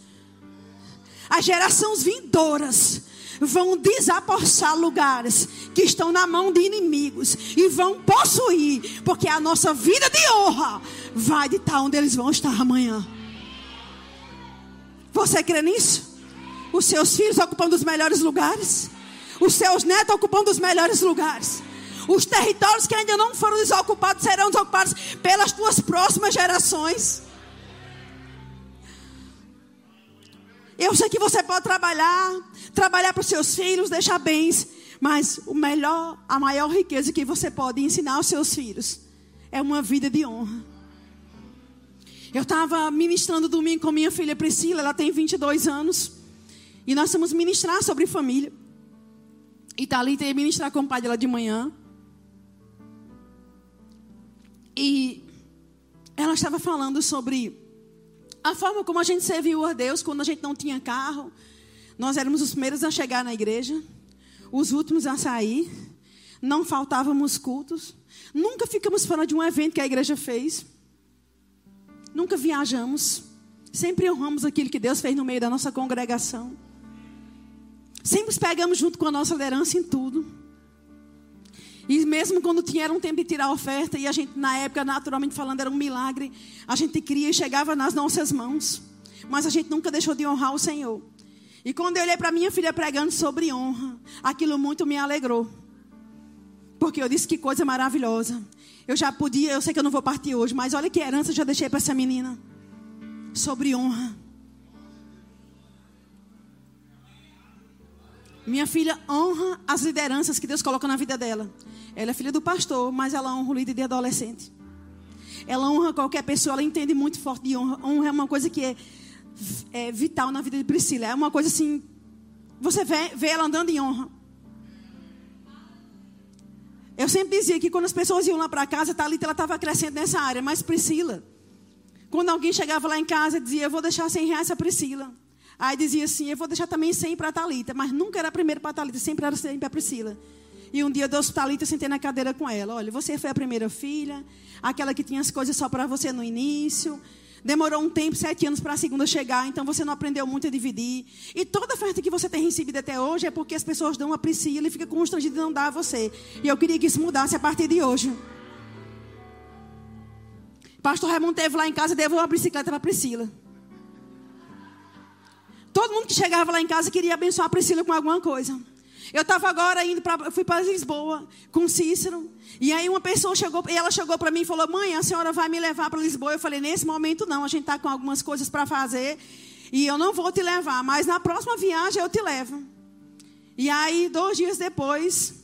As gerações vindouras vão desapossar lugares que estão na mão de inimigos e vão possuir, porque a nossa vida de honra vai de estar onde eles vão estar amanhã. Você crê nisso? os seus filhos ocupando os melhores lugares, os seus netos ocupando os melhores lugares. Os territórios que ainda não foram desocupados serão desocupados pelas tuas próximas gerações. Eu sei que você pode trabalhar, trabalhar para os seus filhos, deixar bens, mas o melhor, a maior riqueza que você pode ensinar aos seus filhos é uma vida de honra. Eu estava ministrando domingo com minha filha Priscila, ela tem 22 anos. E nós vamos ministrar sobre família. E Thalita ia ministrar com o pai dela de manhã. E ela estava falando sobre a forma como a gente serviu a Deus quando a gente não tinha carro. Nós éramos os primeiros a chegar na igreja, os últimos a sair. Não faltávamos cultos. Nunca ficamos fora de um evento que a igreja fez. Nunca viajamos. Sempre honramos aquilo que Deus fez no meio da nossa congregação. Sempre pegamos junto com a nossa liderança em tudo. E mesmo quando tinha era um tempo de tirar a oferta, e a gente, na época, naturalmente falando, era um milagre, a gente queria e chegava nas nossas mãos. Mas a gente nunca deixou de honrar o Senhor. E quando eu olhei para minha filha pregando sobre honra, aquilo muito me alegrou. Porque eu disse que coisa maravilhosa. Eu já podia, eu sei que eu não vou partir hoje, mas olha que herança eu já deixei para essa menina. Sobre honra. Minha filha honra as lideranças que Deus coloca na vida dela. Ela é filha do pastor, mas ela honra o líder de adolescente. Ela honra qualquer pessoa, ela entende muito forte de honra. Honra é uma coisa que é, é vital na vida de Priscila. É uma coisa assim. Você vê, vê ela andando em honra. Eu sempre dizia que quando as pessoas iam lá para casa, Thalita ela estava crescendo nessa área, mas Priscila. Quando alguém chegava lá em casa, dizia: Eu vou deixar 100 reais a Priscila. Aí dizia assim: Eu vou deixar também 100 para a Thalita. Mas nunca era primeiro para a Thalita, sempre era 100 para a Priscila. E um dia eu dei Thalita, sentei na cadeira com ela. Olha, você foi a primeira filha, aquela que tinha as coisas só para você no início. Demorou um tempo, sete anos para a segunda chegar, então você não aprendeu muito a dividir. E toda oferta que você tem recebido até hoje é porque as pessoas dão a Priscila e fica constrangido de não dar a você. E eu queria que isso mudasse a partir de hoje. Pastor Raimundo teve lá em casa e deu uma bicicleta para Priscila. Todo mundo que chegava lá em casa queria abençoar a Priscila com alguma coisa. Eu estava agora indo para, fui para Lisboa com Cícero. E aí uma pessoa chegou, e ela chegou para mim e falou: "Mãe, a senhora vai me levar para Lisboa?" Eu falei: "Nesse momento não, a gente está com algumas coisas para fazer e eu não vou te levar, mas na próxima viagem eu te levo." E aí dois dias depois,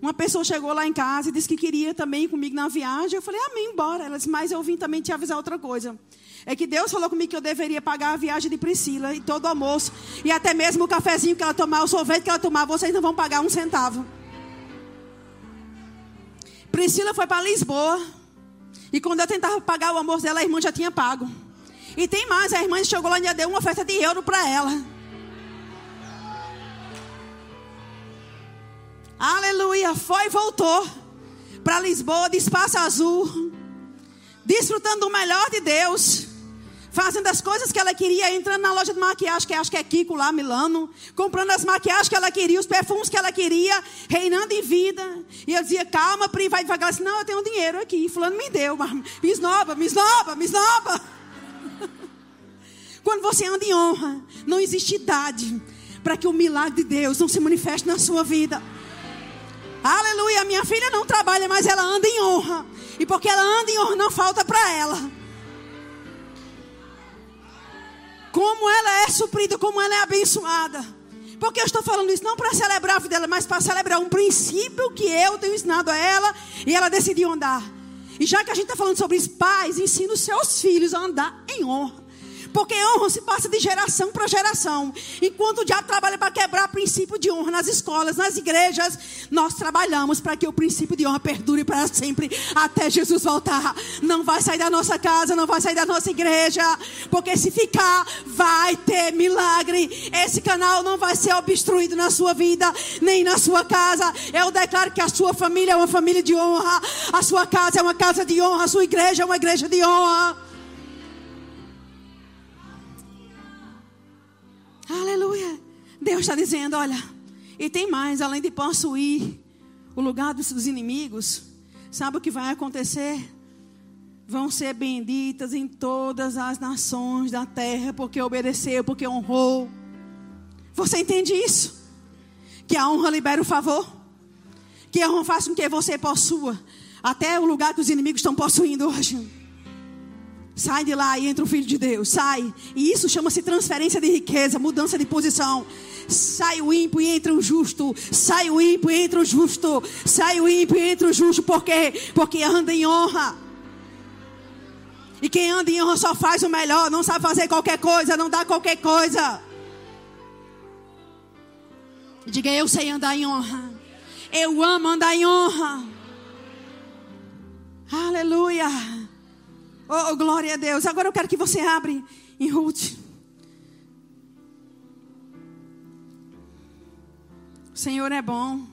uma pessoa chegou lá em casa e disse que queria também ir comigo na viagem. Eu falei: "Amém, bora." Ela disse: "Mas eu vim também te avisar outra coisa." É que Deus falou comigo que eu deveria pagar a viagem de Priscila e todo o almoço. E até mesmo o cafezinho que ela tomar, o sorvete que ela tomar, vocês não vão pagar um centavo. Priscila foi para Lisboa. E quando eu tentava pagar o almoço dela, a irmã já tinha pago. E tem mais, a irmã chegou lá e deu uma oferta de euro para ela. Aleluia. Foi e voltou para Lisboa, de espaço azul. Desfrutando do melhor de Deus fazendo as coisas que ela queria, entrando na loja de maquiagem, que acho que é Kiko lá, Milano, comprando as maquiagens que ela queria, os perfumes que ela queria, reinando em vida. E eu dizia, calma, Pri, vai devagar. Ela disse, não, eu tenho dinheiro aqui. Fulano me deu, mas me esnoba, me esnoba, me esnoba. Quando você anda em honra, não existe idade para que o milagre de Deus não se manifeste na sua vida. Aleluia, minha filha não trabalha, mas ela anda em honra. E porque ela anda em honra, não falta para ela. Como ela é suprida, como ela é abençoada. Porque eu estou falando isso não para celebrar a vida dela, mas para celebrar um princípio que eu tenho ensinado a ela e ela decidiu andar. E já que a gente está falando sobre os pais, ensina os seus filhos a andar em honra. Porque honra se passa de geração para geração. Enquanto o diabo trabalha para quebrar o princípio de honra nas escolas, nas igrejas, nós trabalhamos para que o princípio de honra perdure para sempre, até Jesus voltar. Não vai sair da nossa casa, não vai sair da nossa igreja, porque se ficar, vai ter milagre. Esse canal não vai ser obstruído na sua vida, nem na sua casa. Eu declaro que a sua família é uma família de honra, a sua casa é uma casa de honra, a sua igreja é uma igreja de honra. Está dizendo: olha, e tem mais, além de possuir o lugar dos inimigos, sabe o que vai acontecer? Vão ser benditas em todas as nações da terra, porque obedeceu, porque honrou. Você entende isso? Que a honra libera o favor, que a honra faz com que você possua até o lugar que os inimigos estão possuindo hoje. Sai de lá e entra o filho de Deus. Sai. E isso chama-se transferência de riqueza, mudança de posição. Sai o ímpio e entra o justo. Sai o ímpio e entra o justo. Sai o ímpio e entra o justo. Por quê? Porque anda em honra. E quem anda em honra só faz o melhor. Não sabe fazer qualquer coisa. Não dá qualquer coisa. Diga, eu sei andar em honra. Eu amo andar em honra. Aleluia. Oh, glória a Deus. Agora eu quero que você abre em Ruth. O Senhor é bom.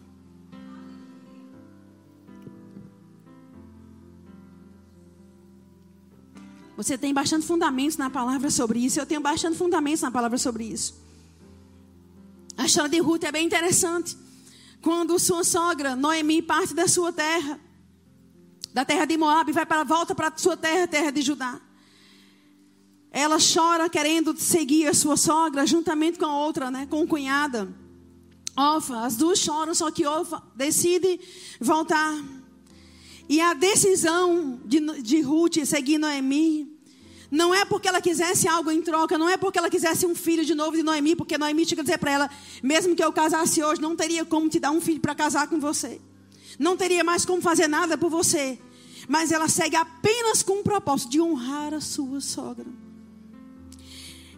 Você tem bastante fundamentos na palavra sobre isso. Eu tenho bastante fundamentos na palavra sobre isso. A história de Ruth é bem interessante. Quando sua sogra, Noemi, parte da sua terra da terra de Moab, vai para volta para a sua terra, terra de Judá. Ela chora querendo seguir a sua sogra juntamente com a outra, né, com cunhada. Ofa, as duas choram, só que Ofa decide voltar. E a decisão de, de Ruth seguir Noemi não é porque ela quisesse algo em troca, não é porque ela quisesse um filho de novo de Noemi, porque Noemi tinha que dizer para ela: mesmo que eu casasse hoje, não teria como te dar um filho para casar com você não teria mais como fazer nada por você. Mas ela segue apenas com o propósito de honrar a sua sogra.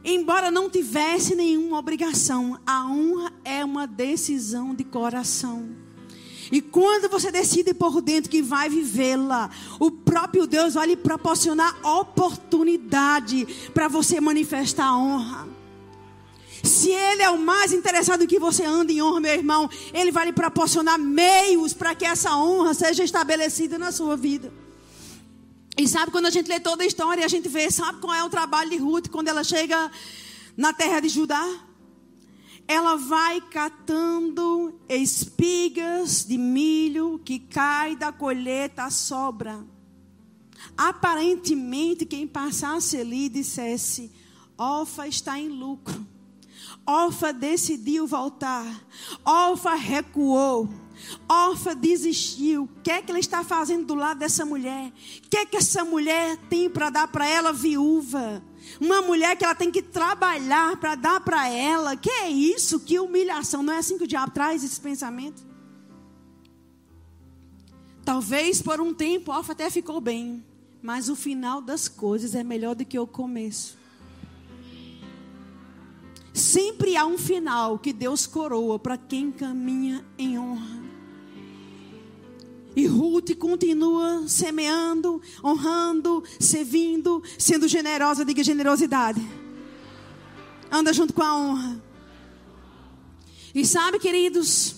Embora não tivesse nenhuma obrigação, a honra é uma decisão de coração. E quando você decide por dentro que vai vivê-la, o próprio Deus vai lhe proporcionar oportunidade para você manifestar a honra. Se Ele é o mais interessado em que você ande em honra, meu irmão, Ele vai lhe proporcionar meios para que essa honra seja estabelecida na sua vida. E sabe quando a gente lê toda a história, a gente vê, sabe qual é o trabalho de Ruth quando ela chega na terra de Judá? Ela vai catando espigas de milho que cai da colheita sobra. Aparentemente, quem passasse ali dissesse: Ofa está em lucro. Orfa decidiu voltar. Orfa recuou. Orfa desistiu. O que é que ela está fazendo do lado dessa mulher? O que é que essa mulher tem para dar para ela viúva? Uma mulher que ela tem que trabalhar para dar para ela. Que é isso? Que humilhação. Não é assim que o diabo traz esse pensamento? Talvez por um tempo Orfa até ficou bem. Mas o final das coisas é melhor do que o começo. Sempre há um final que Deus coroa para quem caminha em honra. E Ruth continua semeando, honrando, servindo, sendo generosa, diga generosidade. Anda junto com a honra. E sabe, queridos,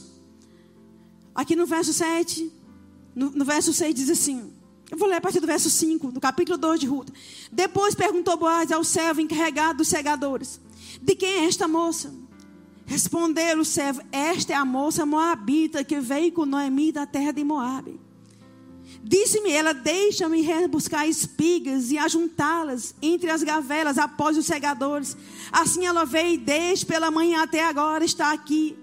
aqui no verso 7, no, no verso 6 diz assim: eu vou ler a partir do verso 5, do capítulo 2 de Ruth. Depois perguntou Boaz ao servo encarregado dos segadores: de quem é esta moça? Respondeu o servo: Esta é a moça moabita que veio com Noemi da terra de Moabe. Disse-me ela: Deixa-me rebuscar espigas e ajuntá-las entre as gavelas após os segadores. Assim ela veio desde pela manhã até agora está aqui.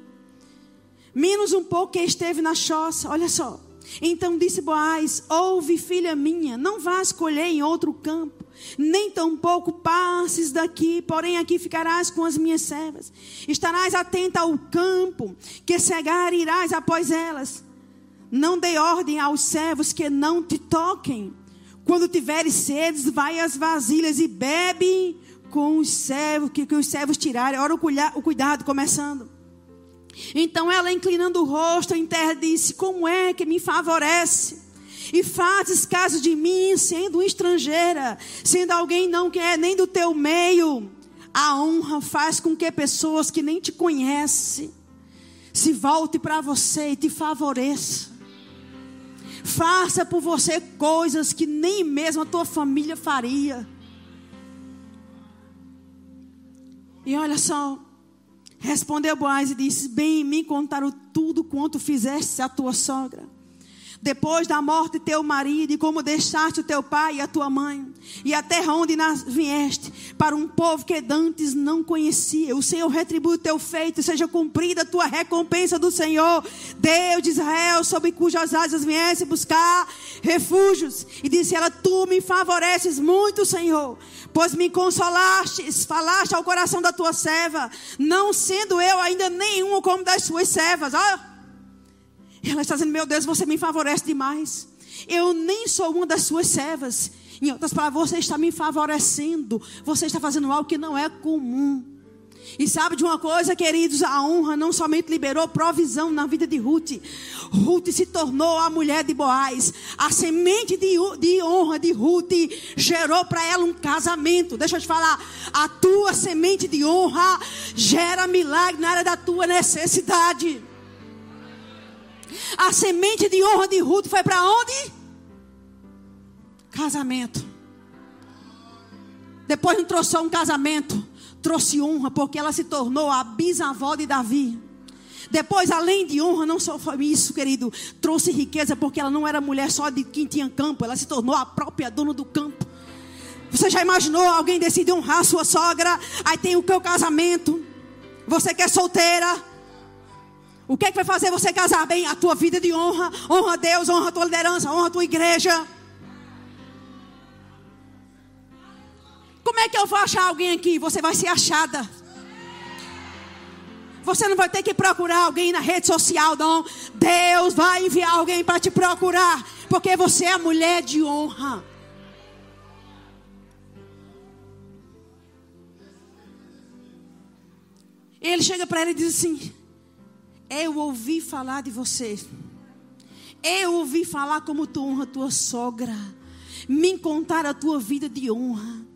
Menos um pouco que esteve na choça. Olha só. Então disse Boaz: Ouve, filha minha, não vás colher em outro campo nem tampouco passes daqui, porém aqui ficarás com as minhas servas. Estarás atenta ao campo, que cegar irás após elas. Não dê ordem aos servos que não te toquem. Quando tiveres sedes, vai às vasilhas e bebe com os servos, que, que os servos tirarem. Ora, o cuidado começando. Então ela, inclinando o rosto em terra, disse: Como é que me favorece? E fazes caso de mim, sendo estrangeira, sendo alguém não que é nem do teu meio. A honra faz com que pessoas que nem te conhecem se volte para você e te favoreça. Faça por você coisas que nem mesmo a tua família faria. E olha só, respondeu Boaz e disse: Bem em mim contaram tudo quanto fizeste a tua sogra. Depois da morte de teu marido, e como deixaste o teu pai e a tua mãe, e a terra onde vieste, para um povo que dantes não conhecia. O Senhor retribui o teu feito, seja cumprida a tua recompensa do Senhor, Deus de Israel, sobre cujas asas viesse buscar refúgios. E disse ela: Tu me favoreces muito, Senhor, pois me consolastes, falaste ao coração da tua serva, não sendo eu ainda nenhum como das suas servas. Olha. Ela está dizendo: Meu Deus, você me favorece demais. Eu nem sou uma das suas servas. Em outras palavras, você está me favorecendo. Você está fazendo algo que não é comum. E sabe de uma coisa, queridos? A honra não somente liberou provisão na vida de Ruth. Ruth se tornou a mulher de Boaz. A semente de, de honra de Ruth gerou para ela um casamento. Deixa eu te falar. A tua semente de honra gera milagre na área da tua necessidade. A semente de honra de Ruth foi para onde? Casamento. Depois não trouxe só um casamento, trouxe honra, porque ela se tornou a bisavó de Davi. Depois, além de honra, não só foi isso, querido, trouxe riqueza, porque ela não era mulher só de quem tinha campo, ela se tornou a própria dona do campo. Você já imaginou alguém decidir honrar sua sogra? Aí tem o teu casamento. Você que é solteira, o que é que vai fazer você casar bem? A tua vida de honra. Honra a Deus, honra a tua liderança, honra a tua igreja. Como é que eu vou achar alguém aqui? Você vai ser achada. Você não vai ter que procurar alguém na rede social, não. Deus vai enviar alguém para te procurar. Porque você é a mulher de honra. Ele chega para ela e diz assim: eu ouvi falar de você. Eu ouvi falar como tu honra tua sogra. Me contar a tua vida de honra.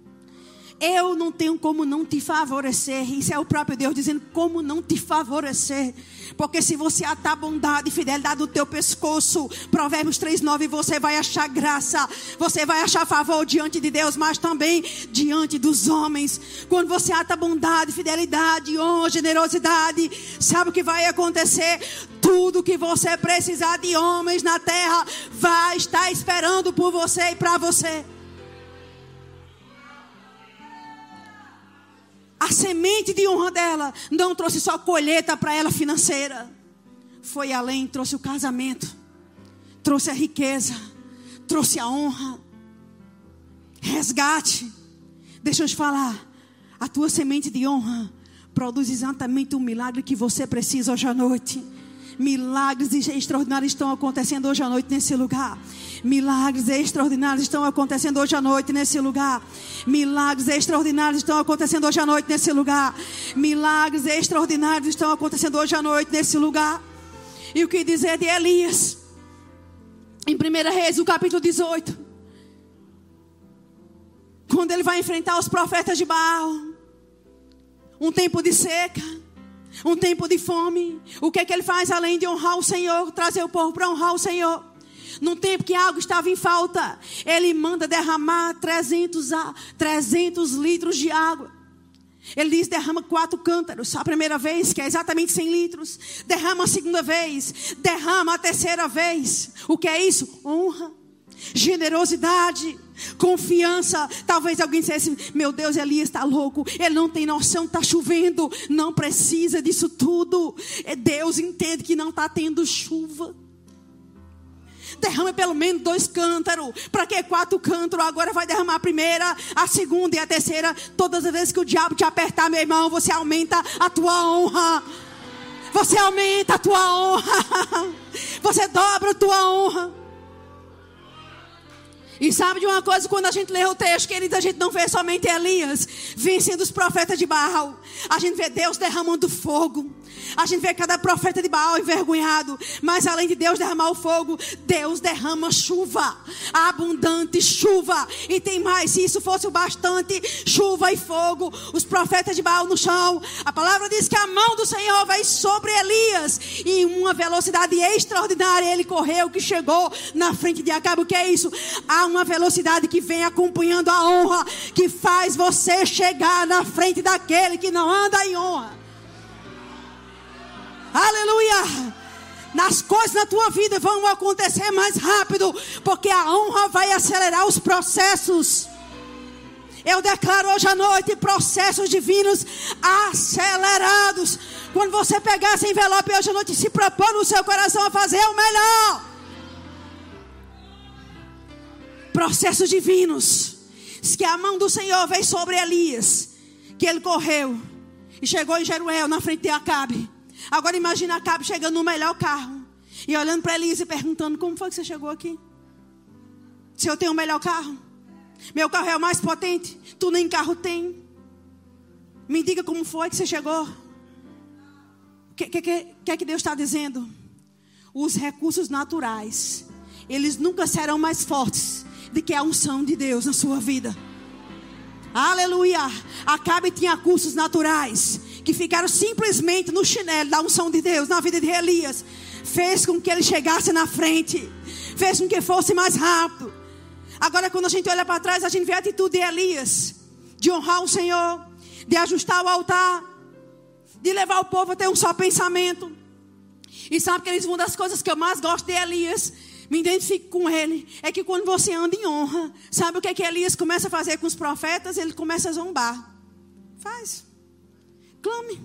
Eu não tenho como não te favorecer. Isso é o próprio Deus dizendo como não te favorecer. Porque se você atar bondade e fidelidade no teu pescoço, Provérbios 3:9, você vai achar graça, você vai achar favor diante de Deus, mas também diante dos homens. Quando você ata bondade, fidelidade, honra, generosidade, sabe o que vai acontecer? Tudo que você precisar de homens na terra vai estar esperando por você e para você. A semente de honra dela não trouxe só colheita para ela financeira. Foi além, trouxe o casamento, trouxe a riqueza, trouxe a honra, resgate. Deixa eu te falar, a tua semente de honra produz exatamente o milagre que você precisa hoje à noite. Milagres extraordinários estão acontecendo hoje à noite nesse lugar. Milagres extraordinários estão acontecendo hoje à noite nesse lugar. Milagres extraordinários estão acontecendo hoje à noite nesse lugar. Milagres extraordinários estão acontecendo hoje à noite nesse lugar. E o que dizer de Elias? Em 1 Reis, o capítulo 18. Quando ele vai enfrentar os profetas de Baal. Um tempo de seca um tempo de fome. O que é que ele faz além de honrar o Senhor, trazer o povo para honrar o Senhor? Num tempo que algo estava em falta, ele manda derramar 300, 300 litros de água. Ele diz: derrama quatro cântaros. A primeira vez, que é exatamente 100 litros. Derrama a segunda vez. Derrama a terceira vez. O que é isso? Honra, generosidade, confiança. Talvez alguém dissesse: Meu Deus, Elias está louco. Ele não tem noção, está chovendo. Não precisa disso tudo. É Deus entende que não está tendo chuva. Derrama pelo menos dois cântaros. Para que quatro cântaros? Agora vai derramar a primeira, a segunda e a terceira. Todas as vezes que o diabo te apertar, meu irmão, você aumenta a tua honra. Você aumenta a tua honra. Você dobra a tua honra. E sabe de uma coisa, quando a gente lê o texto, querido, a gente não vê somente Elias vencendo os profetas de Baal. A gente vê Deus derramando fogo. A gente vê cada profeta de Baal envergonhado. Mas além de Deus derramar o fogo, Deus derrama chuva. Abundante chuva. E tem mais, se isso fosse o bastante, chuva e fogo. Os profetas de Baal no chão. A palavra diz que a mão do Senhor vai sobre Elias. E em uma velocidade extraordinária ele correu, que chegou na frente de Acabe. O que é isso? Há uma velocidade que vem acompanhando a honra, que faz você chegar na frente daquele que não anda em honra. Aleluia! nas coisas na tua vida vão acontecer mais rápido, porque a honra vai acelerar os processos. Eu declaro hoje à noite processos divinos acelerados. Quando você pegar esse envelope hoje à noite, se propõe no seu coração a fazer o melhor. Processos divinos. Diz que a mão do Senhor veio sobre Elias, que ele correu e chegou em Jeruel na frente de Acabe. Agora imagina Acabe chegando no melhor carro e olhando para Elias e perguntando: Como foi que você chegou aqui? Se eu tenho o melhor carro, meu carro é o mais potente, tu nem carro tem. Me diga como foi que você chegou. O que, que, que é que Deus está dizendo? Os recursos naturais, eles nunca serão mais fortes do que a unção de Deus na sua vida. Aleluia! Acabe tinha cursos naturais que ficaram simplesmente no chinelo da unção de Deus na vida de Elias. Fez com que ele chegasse na frente, fez com que fosse mais rápido. Agora, quando a gente olha para trás, a gente vê a atitude de Elias de honrar o Senhor, de ajustar o altar, de levar o povo a ter um só pensamento. E sabe que uma das coisas que eu mais gosto de Elias me identifico com ele, é que quando você anda em honra, sabe o que é que Elias começa a fazer com os profetas? Ele começa a zombar. Faz. Clame.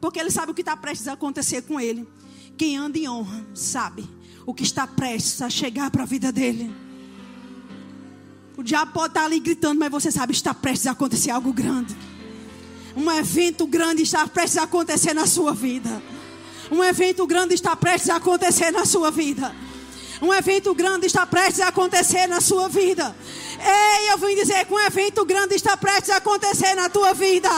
Porque ele sabe o que está prestes a acontecer com ele. Quem anda em honra sabe o que está prestes a chegar para a vida dele. O diabo pode estar ali gritando, mas você sabe está prestes a acontecer algo grande. Um evento grande está prestes a acontecer na sua vida. Um evento grande está prestes a acontecer na sua vida. Um evento grande está prestes a acontecer na sua vida. Ei, eu vim dizer que um evento grande está prestes a acontecer na tua vida.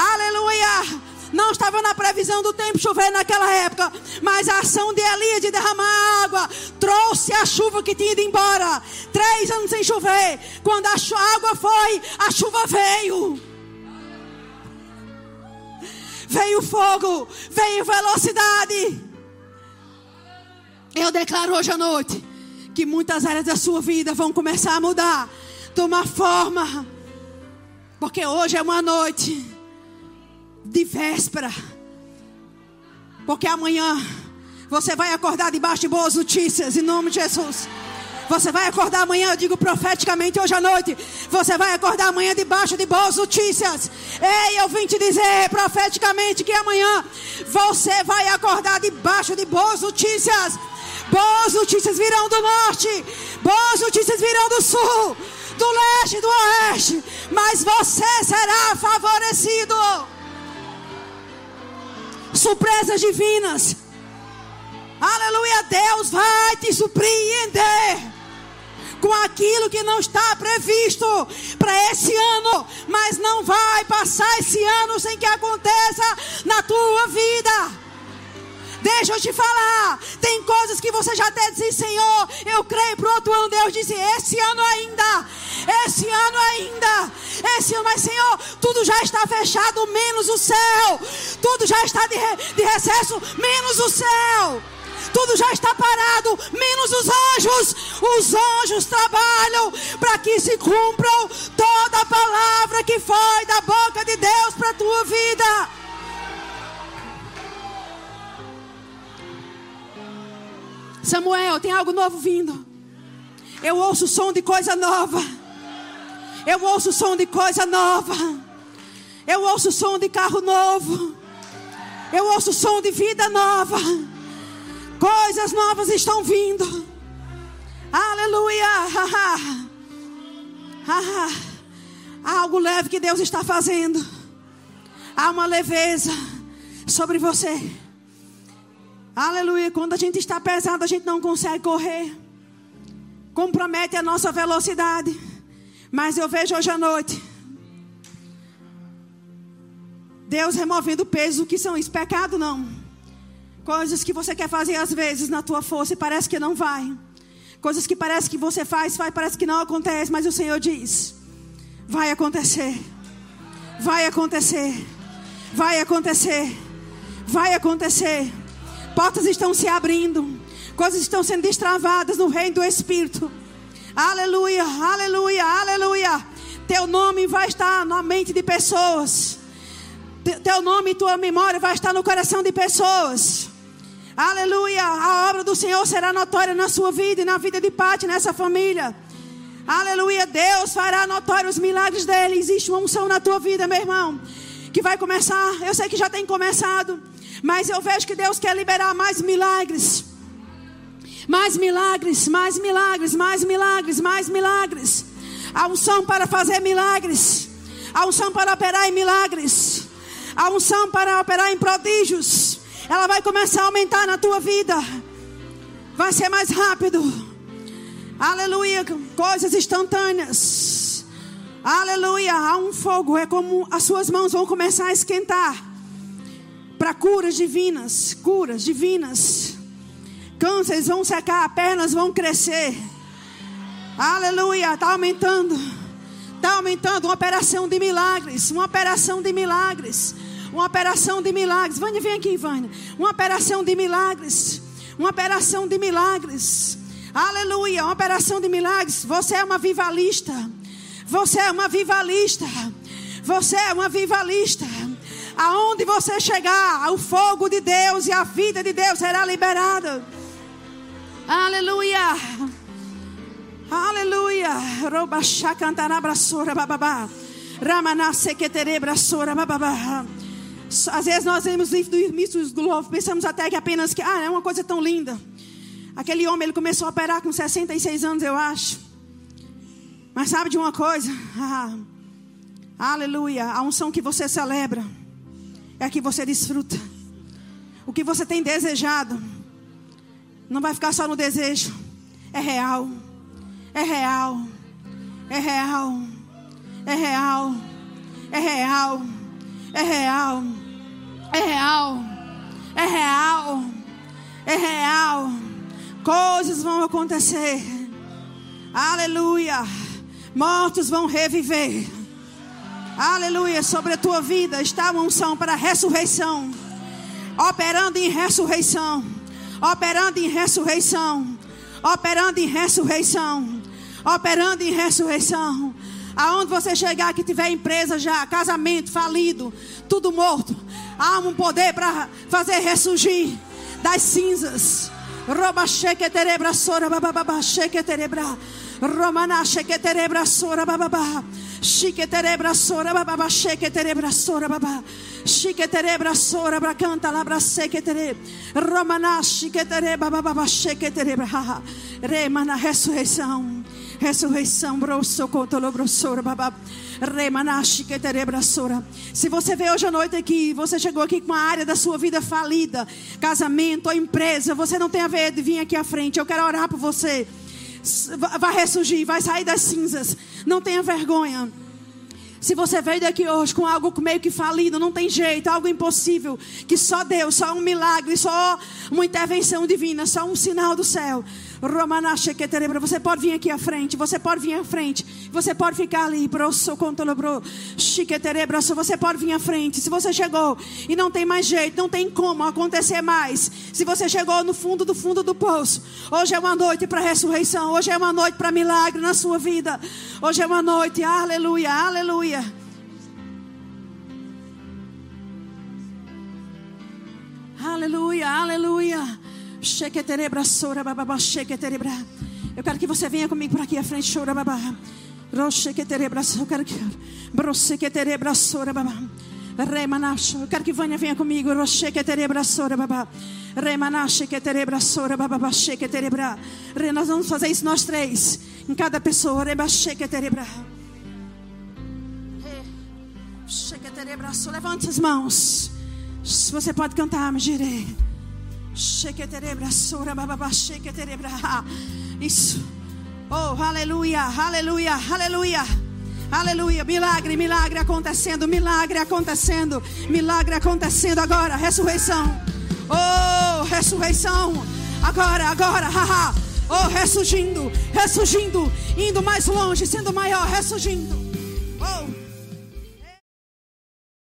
Aleluia! Não estava na previsão do tempo chover naquela época, mas a ação de Elias de derramar água trouxe a chuva que tinha ido embora. Três anos sem chover. Quando a água foi, a chuva veio. Veio fogo, veio velocidade. Eu declaro hoje à noite que muitas áreas da sua vida vão começar a mudar, tomar forma. Porque hoje é uma noite de véspera. Porque amanhã você vai acordar debaixo de boas notícias, em nome de Jesus. Você vai acordar amanhã, eu digo profeticamente hoje à noite. Você vai acordar amanhã debaixo de boas notícias. Ei, eu vim te dizer profeticamente que amanhã você vai acordar debaixo de boas notícias. Boas notícias virão do norte, boas notícias virão do sul, do leste do oeste, mas você será favorecido. Surpresas divinas. Aleluia, Deus vai te surpreender com aquilo que não está previsto para esse ano, mas não vai passar esse ano sem que aconteça na tua vida. Deixa eu te falar. Tem coisas que você já até disse, Senhor, eu creio para o outro ano. Deus disse, esse ano ainda. Esse ano ainda. Esse ano, mas Senhor, tudo já está fechado, menos o céu. Tudo já está de, de recesso, menos o céu. Tudo já está parado, menos os anjos. Os anjos trabalham para que se cumpram toda a palavra que foi da boca de Deus para a tua vida. Samuel, tem algo novo vindo. Eu ouço o som de coisa nova. Eu ouço o som de coisa nova. Eu ouço o som de carro novo. Eu ouço o som de vida nova. Coisas novas estão vindo. Aleluia. Há algo leve que Deus está fazendo. Há uma leveza sobre você. Aleluia. Quando a gente está pesado, a gente não consegue correr. Compromete a nossa velocidade. Mas eu vejo hoje à noite. Deus removendo peso que são isso. Pecado não. Coisas que você quer fazer às vezes na tua força e parece que não vai. Coisas que parece que você faz, faz, parece que não acontece, mas o Senhor diz: vai acontecer. Vai acontecer. Vai acontecer. Vai acontecer. Portas estão se abrindo. Coisas estão sendo destravadas no reino do Espírito. Aleluia, aleluia, aleluia. Teu nome vai estar na mente de pessoas. Teu nome e tua memória vai estar no coração de pessoas. Aleluia. A obra do Senhor será notória na sua vida e na vida de Pati, nessa família. Aleluia. Deus fará notórios os milagres dele. Existe uma unção na tua vida, meu irmão. Que vai começar. Eu sei que já tem começado. Mas eu vejo que Deus quer liberar mais milagres. Mais milagres, mais milagres, mais milagres, mais milagres. A unção para fazer milagres. A unção para operar em milagres. A unção para operar em prodígios. Ela vai começar a aumentar na tua vida. Vai ser mais rápido. Aleluia. Coisas instantâneas. Aleluia. Há um fogo. É como as suas mãos vão começar a esquentar. Para curas divinas. Curas divinas. Cânceres vão secar. Pernas vão crescer. Aleluia. Está aumentando. Está aumentando uma operação de milagres. Uma operação de milagres. Uma operação de milagres. Vânia, vem aqui, Vânia. Uma operação de milagres. Uma operação de milagres. Aleluia. Uma operação de milagres. Você é uma vivalista. Você é uma vivalista. Você é uma vivalista. Aonde você chegar, o fogo de Deus e a vida de Deus será liberada. Aleluia. Aleluia. Robaxá cantará braçora bababá. Ramaná sequetere braçora bababá. Às vezes nós vemos livro do Globo, pensamos até que apenas que, ah, é uma coisa tão linda. Aquele homem, ele começou a operar com 66 anos, eu acho. Mas sabe de uma coisa? Ah, aleluia. A unção que você celebra é que você desfruta. O que você tem desejado não vai ficar só no desejo. É real. É real. É real. É real. É real. É real. É real. É real. É real. Coisas vão acontecer. Aleluia. Mortos vão reviver. Aleluia. Sobre a tua vida está uma unção para a ressurreição. Operando em ressurreição. Operando em ressurreição. Operando em ressurreição. Operando em ressurreição. Aonde você chegar que tiver empresa já, casamento falido, tudo morto. Há um poder para fazer ressurgir das cinzas. Roba cheque terebra sora bababa cheque terebra. Romana cheque terebra sora bababa. Chique terebra sora bababa cheque terebra sora bababa. Chique terebra sora bracanta labra seque tere. Romana chique terebra bababa cheque terebra. Remana ressurreição. Ressurreição, brosso, contolo, brossora, babá. Remanashi, que terebrassora. Se você veio hoje à noite aqui, você chegou aqui com uma área da sua vida falida, casamento ou empresa, você não tem a ver de vir aqui à frente. Eu quero orar por você. Vai ressurgir, vai sair das cinzas. Não tenha vergonha. Se você veio daqui hoje com algo meio que falido, não tem jeito, algo impossível, que só Deus, só um milagre, só uma intervenção divina, só um sinal do céu. Você pode vir aqui à frente, você pode vir à frente, você pode ficar ali, você pode vir à frente. Se você chegou e não tem mais jeito, não tem como acontecer mais. Se você chegou no fundo do fundo do poço, hoje é uma noite para ressurreição, hoje é uma noite para milagre na sua vida. Hoje é uma noite, aleluia, aleluia. Aleluia, aleluia. Eu quero que você venha comigo por aqui à frente. Eu quero que eu quero que Vânia venha comigo. Nós vamos fazer isso nós três. Em cada pessoa. Levante as mãos. Você pode cantar, me girei. Isso. Oh, aleluia, aleluia, aleluia. Aleluia, milagre, milagre acontecendo, milagre acontecendo, milagre acontecendo agora, ressurreição. Oh, ressurreição. Agora, agora, haha. Oh, ressurgindo, ressurgindo, indo mais longe, sendo maior, ressurgindo.